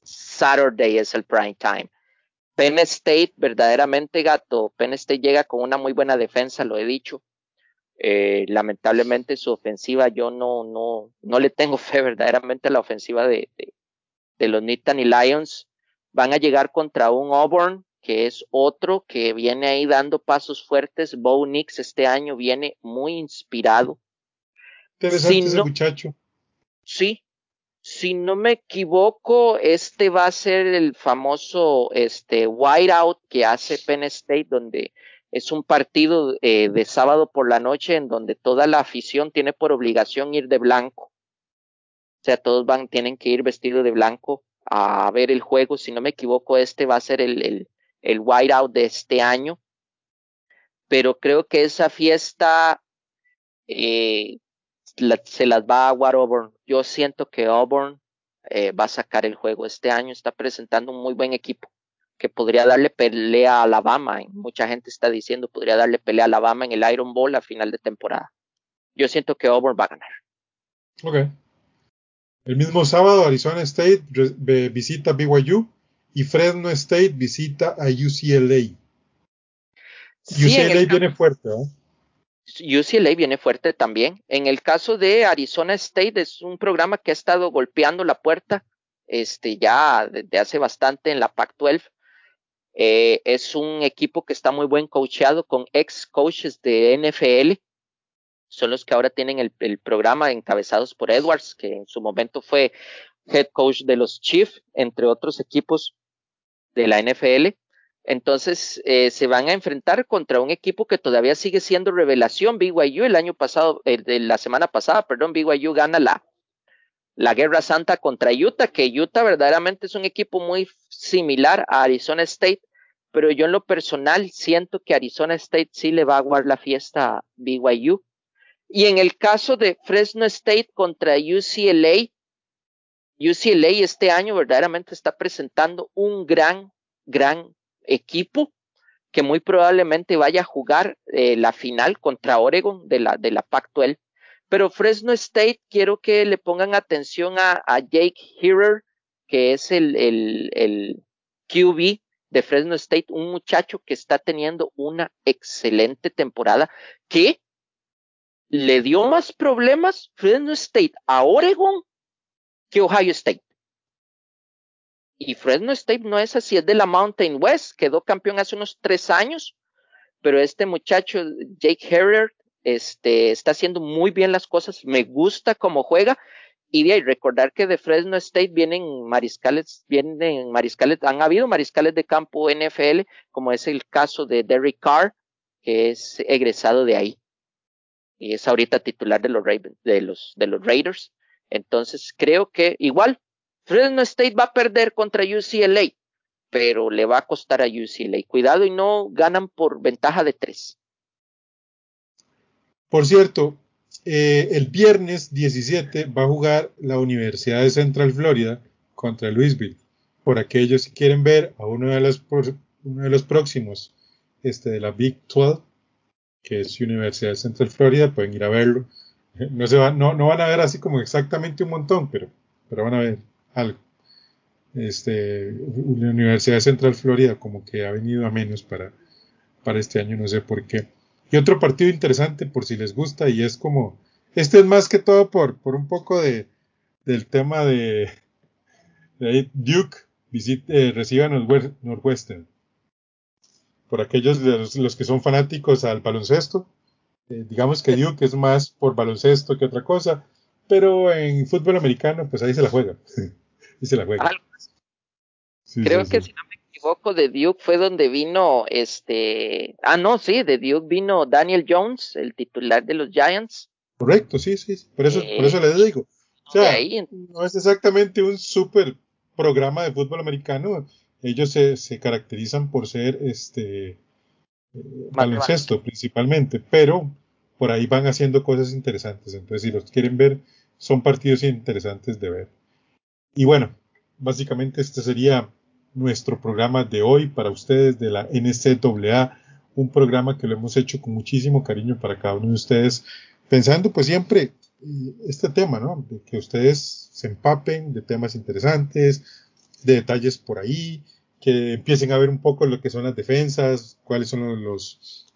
Saturday es el prime time. Penn State, verdaderamente gato. Penn State llega con una muy buena defensa, lo he dicho. Eh, lamentablemente su ofensiva, yo no, no, no le tengo fe verdaderamente a la ofensiva de, de, de los Nittany Lions. Van a llegar contra un Auburn, que es otro que viene ahí dando pasos fuertes. Bo Nix este año viene muy inspirado. Interesante si ese no, muchacho. Sí, si no me equivoco, este va a ser el famoso este whiteout que hace Penn State, donde es un partido eh, de sábado por la noche en donde toda la afición tiene por obligación ir de blanco. O sea, todos van, tienen que ir vestidos de blanco a ver el juego. Si no me equivoco, este va a ser el, el, el whiteout de este año. Pero creo que esa fiesta eh, la, se las va a aguar Auburn. Yo siento que Auburn eh, va a sacar el juego este año. Está presentando un muy buen equipo que podría darle pelea a Alabama. Mucha gente está diciendo podría darle pelea a Alabama en el Iron Bowl a final de temporada. Yo siento que Auburn va a ganar. Ok. El mismo sábado Arizona State visita BYU y Fresno State visita a UCLA. Sí, UCLA viene fuerte, ¿no? UCLA viene fuerte también. En el caso de Arizona State es un programa que ha estado golpeando la puerta este, ya desde hace bastante en la Pac-12. Eh, es un equipo que está muy buen coacheado con ex coaches de NFL. Son los que ahora tienen el, el programa encabezados por Edwards, que en su momento fue head coach de los Chiefs, entre otros equipos de la NFL. Entonces eh, se van a enfrentar contra un equipo que todavía sigue siendo revelación. BYU el año pasado, eh, de la semana pasada, perdón, BYU gana la, la Guerra Santa contra Utah, que Utah verdaderamente es un equipo muy similar a Arizona State, pero yo en lo personal siento que Arizona State sí le va a guardar la fiesta a BYU. Y en el caso de Fresno State contra UCLA, UCLA este año verdaderamente está presentando un gran, gran equipo que muy probablemente vaya a jugar eh, la final contra Oregon de la, de la Pac-12. Pero Fresno State, quiero que le pongan atención a, Jake Hearer, que es el, el, el QB de Fresno State, un muchacho que está teniendo una excelente temporada, que le dio más problemas Fresno State a Oregon que Ohio State. Y Fresno State no es así, es de la Mountain West, quedó campeón hace unos tres años, pero este muchacho, Jake Herrer, este, está haciendo muy bien las cosas, me gusta cómo juega, y de ahí recordar que de Fresno State vienen mariscales, vienen mariscales, han habido mariscales de campo NFL, como es el caso de Derek Carr, que es egresado de ahí. Y es ahorita titular de los, de los, de los Raiders. Entonces creo que igual Fresno State va a perder contra UCLA, pero le va a costar a UCLA. Cuidado y no ganan por ventaja de tres. Por cierto, eh, el viernes 17 va a jugar la Universidad de Central Florida contra Louisville. Por aquellos que quieren ver a uno de los, uno de los próximos este, de la Big 12, que es Universidad de Central Florida, pueden ir a verlo. No, se va, no, no van a ver así como exactamente un montón, pero, pero van a ver algo. Este, la Universidad Central Florida como que ha venido a menos para, para este año, no sé por qué. Y otro partido interesante por si les gusta y es como, este es más que todo por, por un poco de, del tema de, de Duke visite, eh, reciba Northwestern. por aquellos los, los que son fanáticos al baloncesto. Eh, digamos que Duke es más por baloncesto que otra cosa, pero en fútbol americano, pues ahí se la juega. ahí se la juega. Creo que si no me equivoco, de Duke fue donde vino este. Ah, no, sí, de Duke vino Daniel Jones, el titular de los Giants. Correcto, sí, sí, por eso, por eso le digo. O sea, no es exactamente un super programa de fútbol americano. Ellos se, se caracterizan por ser este eh, baloncesto principalmente, pero por ahí van haciendo cosas interesantes. Entonces, si los quieren ver, son partidos interesantes de ver. Y bueno, básicamente este sería nuestro programa de hoy para ustedes de la NCAA, un programa que lo hemos hecho con muchísimo cariño para cada uno de ustedes, pensando pues siempre eh, este tema, ¿no? Que ustedes se empapen de temas interesantes, de detalles por ahí, que empiecen a ver un poco lo que son las defensas, cuáles son los,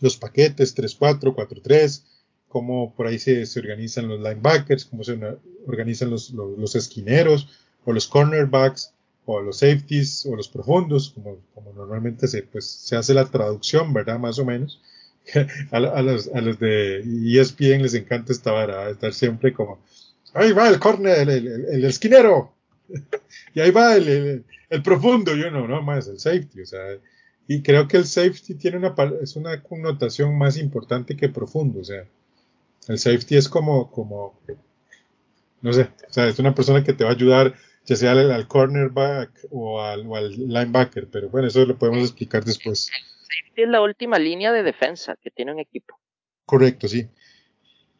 los paquetes 3-4, 4-3, cómo por ahí se, se, organizan los linebackers, cómo se organizan los, los, los, esquineros, o los cornerbacks, o los safeties, o los profundos, como, como normalmente se, pues, se hace la traducción, ¿verdad? Más o menos. a, a, los, a los de ESPN les encanta esta vara, estar siempre como, ahí va el corner, el, el, el esquinero, y ahí va el, el, profundo, yo no, no más, el safety, o sea, y creo que el safety tiene una, es una connotación más importante que profundo. O sea, el safety es como, como, no sé, o sea, es una persona que te va a ayudar, ya sea al, cornerback o al, o al, linebacker, pero bueno, eso lo podemos explicar después. El safety es la última línea de defensa que tiene un equipo. Correcto, sí.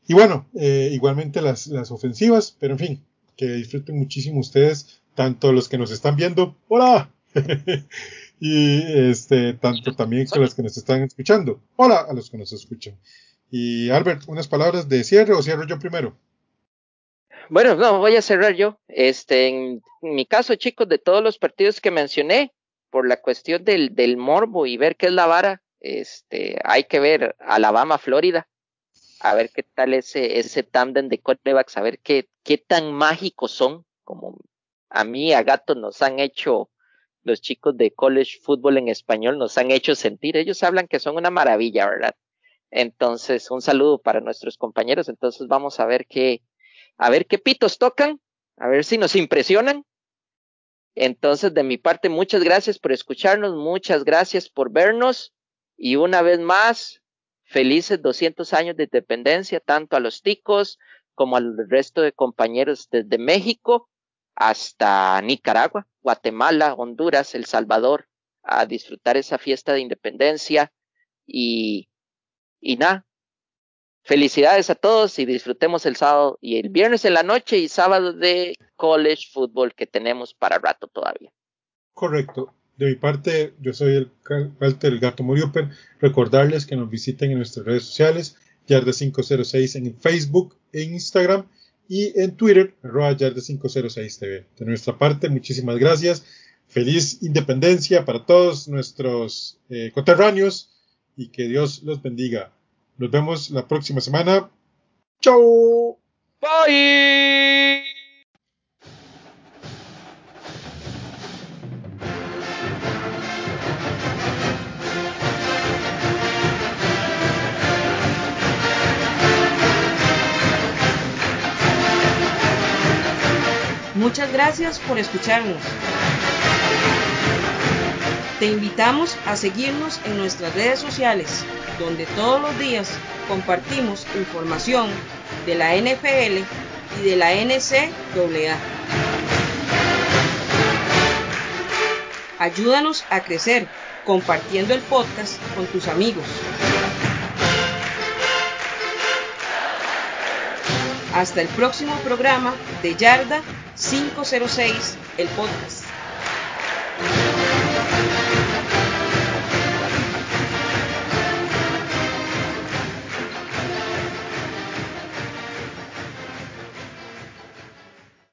Y bueno, eh, igualmente las, las ofensivas, pero en fin, que disfruten muchísimo ustedes, tanto los que nos están viendo, hola, y este, tanto también con los que nos están escuchando. Hola a los que nos escuchan. Y Albert, unas palabras de cierre o cierro yo primero. Bueno, no, voy a cerrar yo. Este, en mi caso, chicos, de todos los partidos que mencioné, por la cuestión del, del morbo y ver qué es la vara, este, hay que ver Alabama, Florida, a ver qué tal ese, ese tándem de quarterbacks, a ver qué, qué tan mágicos son, como a mí, a Gato, nos han hecho los chicos de college football en español nos han hecho sentir. Ellos hablan que son una maravilla, ¿verdad? Entonces, un saludo para nuestros compañeros. Entonces, vamos a ver qué, a ver qué pitos tocan, a ver si nos impresionan. Entonces, de mi parte, muchas gracias por escucharnos, muchas gracias por vernos y una vez más, felices 200 años de independencia, tanto a los ticos como al resto de compañeros desde México hasta Nicaragua, Guatemala, Honduras, El Salvador, a disfrutar esa fiesta de independencia y, y nada. Felicidades a todos y disfrutemos el sábado y el viernes en la noche y sábado de college football que tenemos para rato todavía. Correcto. De mi parte, yo soy el Walter el Gato. Recordarles que nos visiten en nuestras redes sociales, Yarda506 en Facebook e Instagram y en Twitter, arroba Yarda506TV. De nuestra parte, muchísimas gracias. Feliz independencia para todos nuestros eh, coterráneos y que Dios los bendiga. Nos vemos la próxima semana. Chao. Bye. Muchas gracias por escucharnos. Te invitamos a seguirnos en nuestras redes sociales, donde todos los días compartimos información de la NFL y de la NCAA. Ayúdanos a crecer compartiendo el podcast con tus amigos. Hasta el próximo programa de Yarda 506, el podcast.